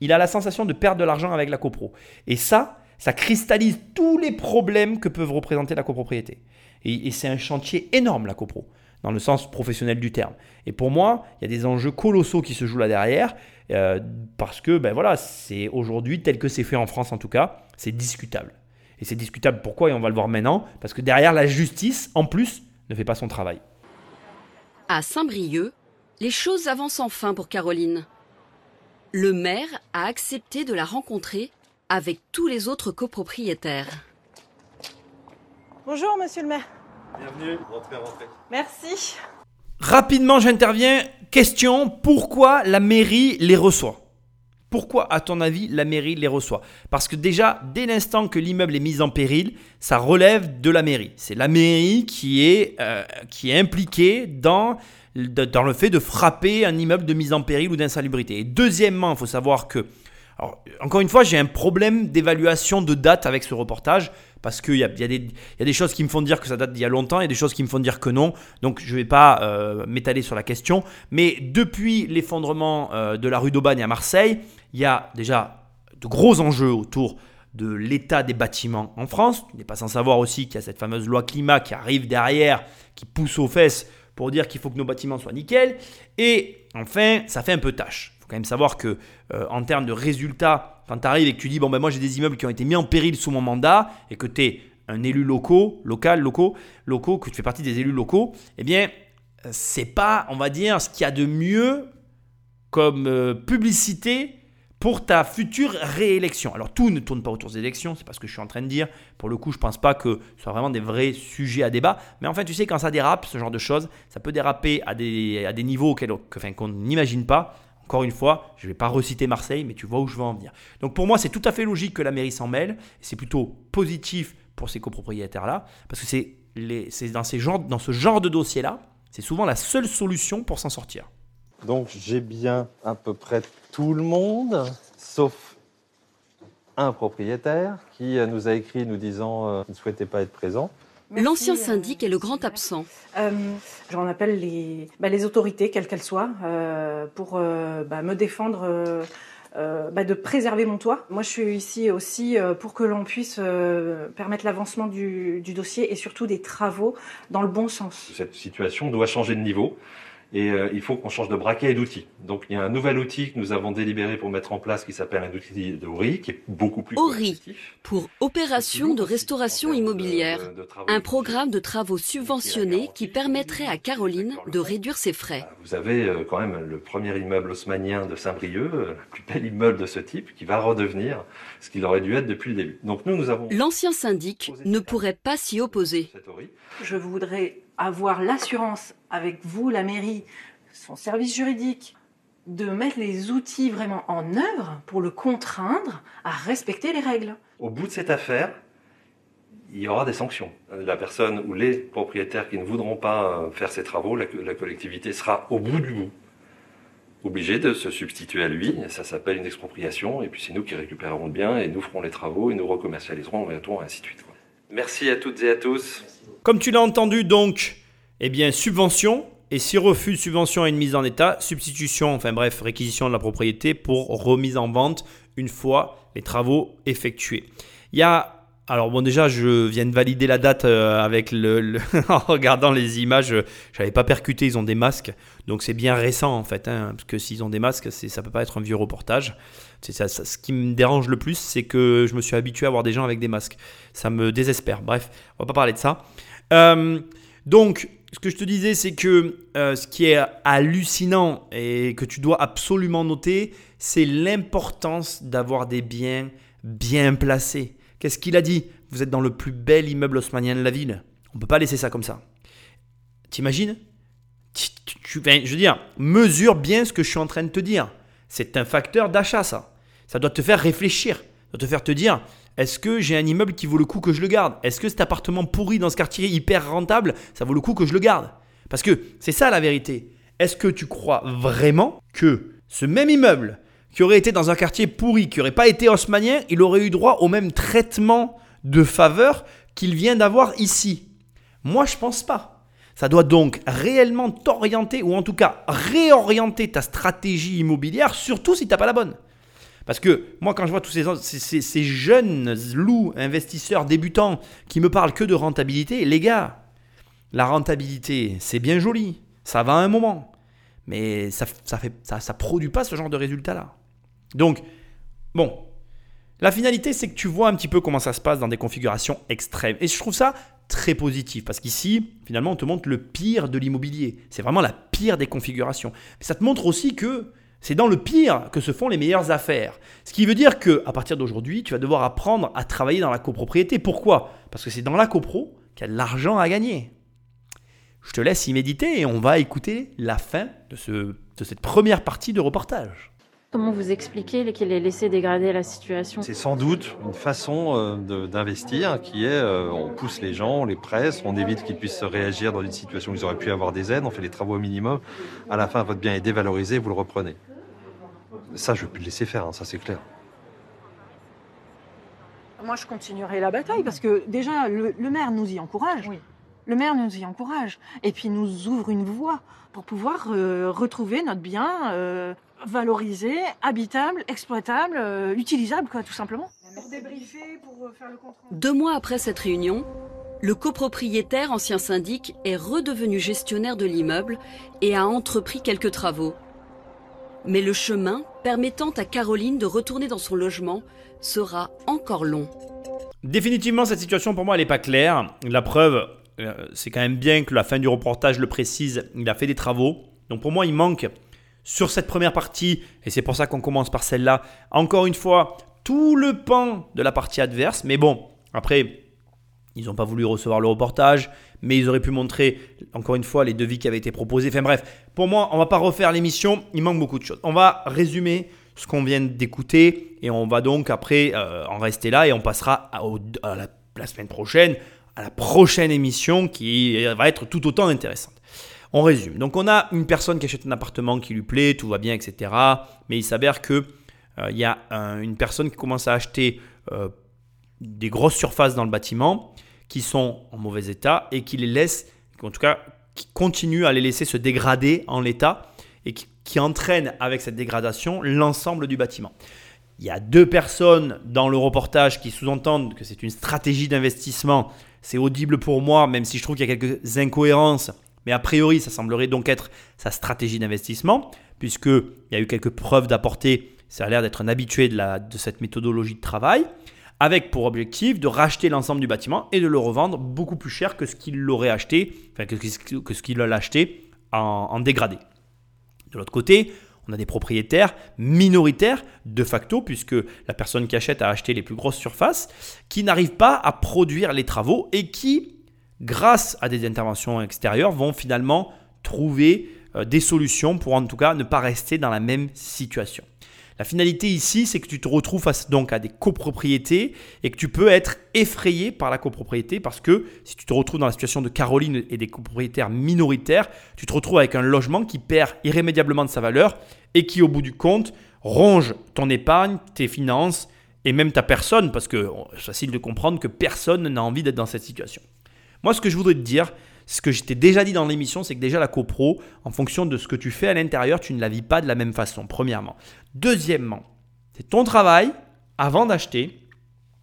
il a la sensation de perdre de l'argent avec la copro. Et ça, ça cristallise tous les problèmes que peuvent représenter la copropriété. Et, et c'est un chantier énorme, la copro, dans le sens professionnel du terme. Et pour moi, il y a des enjeux colossaux qui se jouent là derrière. Euh, parce que ben voilà, c'est aujourd'hui, tel que c'est fait en France en tout cas, c'est discutable. Et c'est discutable pourquoi, et on va le voir maintenant, parce que derrière la justice, en plus, ne fait pas son travail. À Saint-Brieuc, les choses avancent enfin pour Caroline. Le maire a accepté de la rencontrer avec tous les autres copropriétaires. Bonjour, monsieur le maire. Bienvenue, rentrez, rentrez. Merci. Rapidement, j'interviens. Question, pourquoi la mairie les reçoit? Pourquoi, à ton avis, la mairie les reçoit? Parce que déjà, dès l'instant que l'immeuble est mis en péril, ça relève de la mairie. C'est la mairie qui est, euh, impliquée dans, dans le fait de frapper un immeuble de mise en péril ou d'insalubrité. Et deuxièmement, il faut savoir que, encore une fois, j'ai un problème d'évaluation de date avec ce reportage parce qu'il y a, des choses qui me font dire que ça date d'il y a longtemps, il y a des choses qui me font dire que non. Donc je ne vais pas euh, m'étaler sur la question. Mais depuis l'effondrement euh, de la rue d'Aubagne à Marseille, il y a déjà de gros enjeux autour de l'état des bâtiments en France. Tu n'es pas sans savoir aussi qu'il y a cette fameuse loi climat qui arrive derrière, qui pousse aux fesses pour dire qu'il faut que nos bâtiments soient nickel. Et enfin, ça fait un peu tâche. Il faut quand même savoir que euh, en termes de résultats, quand tu arrives et que tu dis bon ben moi j'ai des immeubles qui ont été mis en péril sous mon mandat et que tu es un élu locaux, local, locaux, locaux, que tu fais partie des élus locaux, eh bien c'est pas, on va dire, ce qu'il y a de mieux comme euh, publicité pour ta future réélection. Alors tout ne tourne pas autour des élections, c'est pas ce que je suis en train de dire. Pour le coup, je pense pas que ce soit vraiment des vrais sujets à débat. Mais enfin, tu sais, quand ça dérape, ce genre de choses, ça peut déraper à des, à des niveaux qu'on n'imagine pas. Encore une fois, je ne vais pas reciter Marseille, mais tu vois où je veux en venir. Donc pour moi, c'est tout à fait logique que la mairie s'en mêle. C'est plutôt positif pour ces copropriétaires-là, parce que c'est dans, dans ce genre de dossier-là, c'est souvent la seule solution pour s'en sortir. Donc j'ai bien à peu près tout le monde, sauf un propriétaire qui nous a écrit nous disant euh, qu'il ne souhaitait pas être présent. L'ancien syndic est le grand absent. Euh, J'en appelle les, bah, les, autorités, quelles qu'elles soient, euh, pour euh, bah, me défendre, euh, euh, bah, de préserver mon toit. Moi, je suis ici aussi euh, pour que l'on puisse permettre l'avancement du, du, dossier et surtout des travaux dans le bon sens. Cette situation doit changer de niveau et euh, il faut qu'on change de braquet et d'outil. Donc il y a un nouvel outil que nous avons délibéré pour mettre en place qui s'appelle un outil de ORI qui est beaucoup plus ORI pour opération de restauration immobilière, un programme de travaux subventionnés qui permettrait à Caroline de réduire ses frais. Vous avez euh, quand même le premier immeuble haussmanien de Saint-Brieuc, euh, le plus bel immeuble de ce type qui va redevenir ce qu'il aurait dû être depuis le début. Donc nous nous avons L'ancien syndic ne pourrait pas s'y opposer. Je voudrais avoir l'assurance avec vous, la mairie, son service juridique, de mettre les outils vraiment en œuvre pour le contraindre à respecter les règles. Au bout de cette affaire, il y aura des sanctions. La personne ou les propriétaires qui ne voudront pas euh, faire ces travaux, la, collectivité sera au bout du bout obligée de se substituer à lui. Ça s'appelle une expropriation. Et puis c'est nous qui récupérerons le bien et nous ferons les travaux et nous recommercialiserons et ainsi de suite. Merci à toutes et à tous. Comme tu l'as entendu, donc, eh bien, subvention. Et si refus de subvention et une mise en état, substitution, enfin bref, réquisition de la propriété pour remise en vente une fois les travaux effectués. Il y a alors bon déjà je viens de valider la date euh, avec le, en regardant les images, j'avais pas percuté, ils ont des masques, donc c'est bien récent en fait, hein, parce que s'ils ont des masques, ça peut pas être un vieux reportage. Ce qui me dérange le plus, c'est que je me suis habitué à voir des gens avec des masques, ça me désespère. Bref, on va pas parler de ça. Euh, donc ce que je te disais, c'est que euh, ce qui est hallucinant et que tu dois absolument noter, c'est l'importance d'avoir des biens bien placés. Qu'est-ce qu'il a dit? Vous êtes dans le plus bel immeuble haussmanien de la ville. On ne peut pas laisser ça comme ça. T'imagines? Je veux dire, mesure bien ce que je suis en train de te dire. C'est un facteur d'achat, ça. Ça doit te faire réfléchir. Ça doit te faire te dire, est-ce que j'ai un immeuble qui vaut le coup que je le garde? Est-ce que cet appartement pourri dans ce quartier hyper rentable, ça vaut le coup que je le garde Parce que c'est ça la vérité. Est-ce que tu crois vraiment que ce même immeuble qui aurait été dans un quartier pourri, qui n'aurait pas été haussmanien, il aurait eu droit au même traitement de faveur qu'il vient d'avoir ici? Moi, je pense pas. Ça doit donc réellement t'orienter, ou en tout cas réorienter ta stratégie immobilière, surtout si tu n'as pas la bonne. Parce que moi, quand je vois tous ces, jeunes loups, investisseurs débutants qui me parlent que de rentabilité, les gars, la rentabilité, c'est bien joli, ça va un moment, mais ça ne ça, ça, ça produit pas ce genre de résultat-là. Donc, bon, la finalité, c'est que tu vois un petit peu comment ça se passe dans des configurations extrêmes. Et je trouve ça très positif parce qu'ici, finalement, on te montre le pire de l'immobilier. C'est vraiment la pire des configurations. Mais ça te montre aussi que c'est dans le pire que se font les meilleures affaires. Ce qui veut dire que à partir d'aujourd'hui, tu vas devoir apprendre à travailler dans la copropriété. Pourquoi? Parce que c'est dans la copro qu'il y a de l'argent à gagner. Je te laisse y méditer et on va écouter la fin de, ce, de cette première partie de reportage. Comment vous expliquez qu'il ait laissé dégrader la situation? C'est sans doute une façon euh, d'investir qui est euh, on pousse les gens, on les presse, on évite qu'ils puissent réagir dans une situation où ils auraient pu avoir des aides, on fait les travaux au minimum. À la fin, votre bien est dévalorisé, vous le reprenez. Ça, je vais plus le laisser faire, hein, ça c'est clair. Moi, je continuerai la bataille parce que déjà, le, maire nous y encourage. Oui. Le maire nous y encourage et puis nous ouvre une voie pour pouvoir euh, retrouver notre bien euh, valorisé, habitable, exploitable, euh, utilisable, quoi, tout simplement. Deux mois après cette réunion, le copropriétaire, ancien syndic, est redevenu gestionnaire de l'immeuble et a entrepris quelques travaux. Mais le chemin permettant à Caroline de retourner dans son logement sera encore long. Définitivement, cette situation pour moi, elle n'est pas claire. La preuve, euh, c'est quand même bien que la fin du reportage le précise, il a fait des travaux. Donc pour moi, il manque sur cette première partie, et c'est pour ça qu'on commence par celle-là, encore une fois, tout le pan de la partie adverse. Mais bon, après, ils n'ont pas voulu recevoir le reportage, mais ils auraient pu montrer, encore une fois, les devis qui avaient été proposés. Enfin bref, pour moi, on va pas refaire l'émission, il manque beaucoup de choses. On va résumer ce qu'on vient d'écouter et on va donc après euh, en rester là et on passera à, la, semaine prochaine, à la prochaine émission qui va être tout autant intéressante. On résume. Donc on a une personne qui achète un appartement qui lui plaît, tout va bien, etc. Mais il s'avère que euh, il y a une personne qui commence à acheter euh, des grosses surfaces dans le bâtiment qui sont en mauvais état et qui les laisse, en tout cas, qui continue à les laisser se dégrader en l'état et qui, qui entraîne avec cette dégradation l'ensemble du bâtiment. Il y a deux personnes dans le reportage qui sous-entendent que c'est une stratégie d'investissement. C'est audible pour moi, même si je trouve qu'il y a quelques incohérences. Mais a priori, ça semblerait donc être sa stratégie d'investissement, puisqu'il y a eu quelques preuves d'apporter ça a l'air d'être un habitué de, cette méthodologie de travail, avec pour objectif de racheter l'ensemble du bâtiment et de le revendre beaucoup plus cher que ce qu'il l'aurait acheté, enfin que, ce qu'il acheté en, dégradé. De l'autre côté, on a des propriétaires minoritaires de facto, puisque la personne qui achète a acheté les plus grosses surfaces, qui n'arrivent pas à produire les travaux et qui, grâce à des interventions extérieures, vont finalement trouver euh, des solutions pour en tout cas ne pas rester dans la même situation. La finalité ici, c'est que tu te retrouves face donc à des copropriétés et que tu peux être effrayé par la copropriété parce que si tu te retrouves dans la situation de Caroline et des copropriétaires minoritaires, tu te retrouves avec un logement qui perd irrémédiablement de sa valeur et qui au bout du compte ronge ton épargne, tes finances et même ta personne parce que c'est facile de comprendre que personne n'a envie d'être dans cette situation. Moi, ce que je voudrais te dire, ce que je t'ai déjà dit dans l'émission, c'est que déjà la copro, en fonction de ce que tu fais à l'intérieur, tu ne la vis pas de la même façon, premièrement. Deuxièmement, c'est ton travail, avant d'acheter,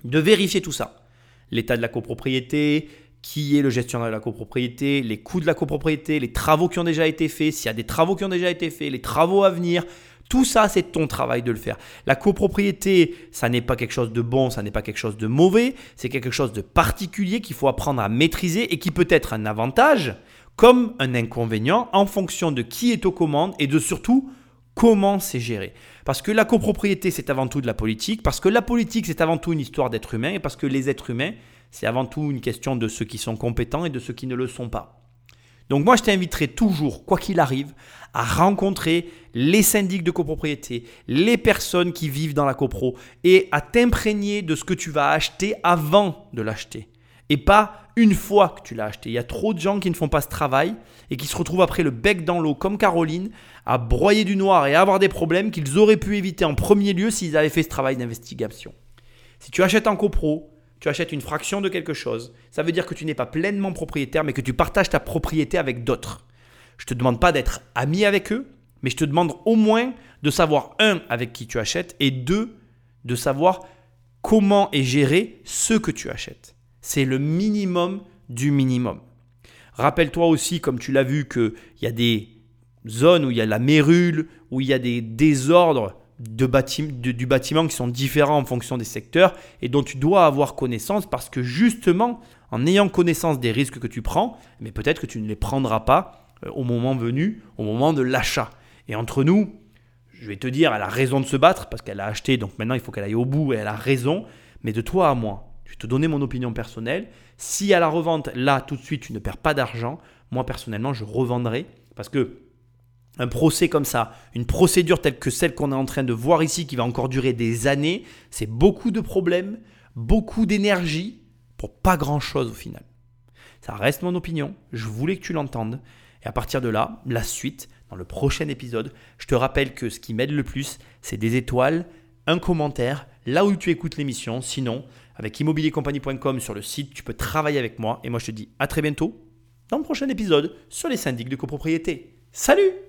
de vérifier tout ça. L'état de la copropriété, qui est le gestionnaire de la copropriété, les coûts de la copropriété, les travaux qui ont déjà été faits, s'il y a des travaux qui ont déjà été faits, les travaux à venir, tout ça, c'est ton travail de le faire. La copropriété, ça n'est pas quelque chose de bon, ça n'est pas quelque chose de mauvais, c'est quelque chose de particulier qu'il faut apprendre à maîtriser et qui peut être un avantage comme un inconvénient en fonction de qui est aux commandes et de surtout comment c'est géré. Parce que la copropriété, c'est avant tout de la politique, parce que la politique, c'est avant tout une histoire d'êtres humains, et parce que les êtres humains, c'est avant tout une question de ceux qui sont compétents et de ceux qui ne le sont pas. Donc moi, je t'inviterai toujours, quoi qu'il arrive, à rencontrer les syndics de copropriété, les personnes qui vivent dans la copro, et à t'imprégner de ce que tu vas acheter avant de l'acheter. Et pas une fois que tu l'as acheté. Il y a trop de gens qui ne font pas ce travail et qui se retrouvent après le bec dans l'eau, comme Caroline, à broyer du noir et à avoir des problèmes qu'ils auraient pu éviter en premier lieu s'ils avaient fait ce travail d'investigation. Si tu achètes en copro, tu achètes une fraction de quelque chose, ça veut dire que tu n'es pas pleinement propriétaire, mais que tu partages ta propriété avec d'autres. Je ne te demande pas d'être ami avec eux, mais je te demande au moins de savoir, un, avec qui tu achètes, et deux, de savoir comment est géré ce que tu achètes. C'est le minimum du minimum. Rappelle-toi aussi, comme tu l'as vu, qu'il y a des zones où il y a la mérule, où il y a des désordres de du bâtiment qui sont différents en fonction des secteurs et dont tu dois avoir connaissance parce que justement, en ayant connaissance des risques que tu prends, mais peut-être que tu ne les prendras pas euh, au moment venu, au moment de l'achat. Et entre nous, je vais te dire, elle a raison de se battre parce qu'elle a acheté, donc maintenant il faut qu'elle aille au bout et elle a raison. Mais de toi à moi, je vais te donner mon opinion personnelle. Si à la revente, là, tout de suite, tu ne perds pas d'argent, moi personnellement, je revendrai parce que un procès comme ça, une procédure telle que celle qu'on est en train de voir ici, qui va encore durer des années, c'est beaucoup de problèmes, beaucoup d'énergie, pour pas grand-chose au final. Ça reste mon opinion, je voulais que tu l'entendes. Et à partir de là, la suite, dans le prochain épisode, je te rappelle que ce qui m'aide le plus, c'est des étoiles, un commentaire, là où tu écoutes l'émission. Sinon, avec immobiliercompagnie.com sur le site. Tu peux travailler avec moi. Et moi, je te dis à très bientôt dans le prochain épisode sur les syndics de copropriété. Salut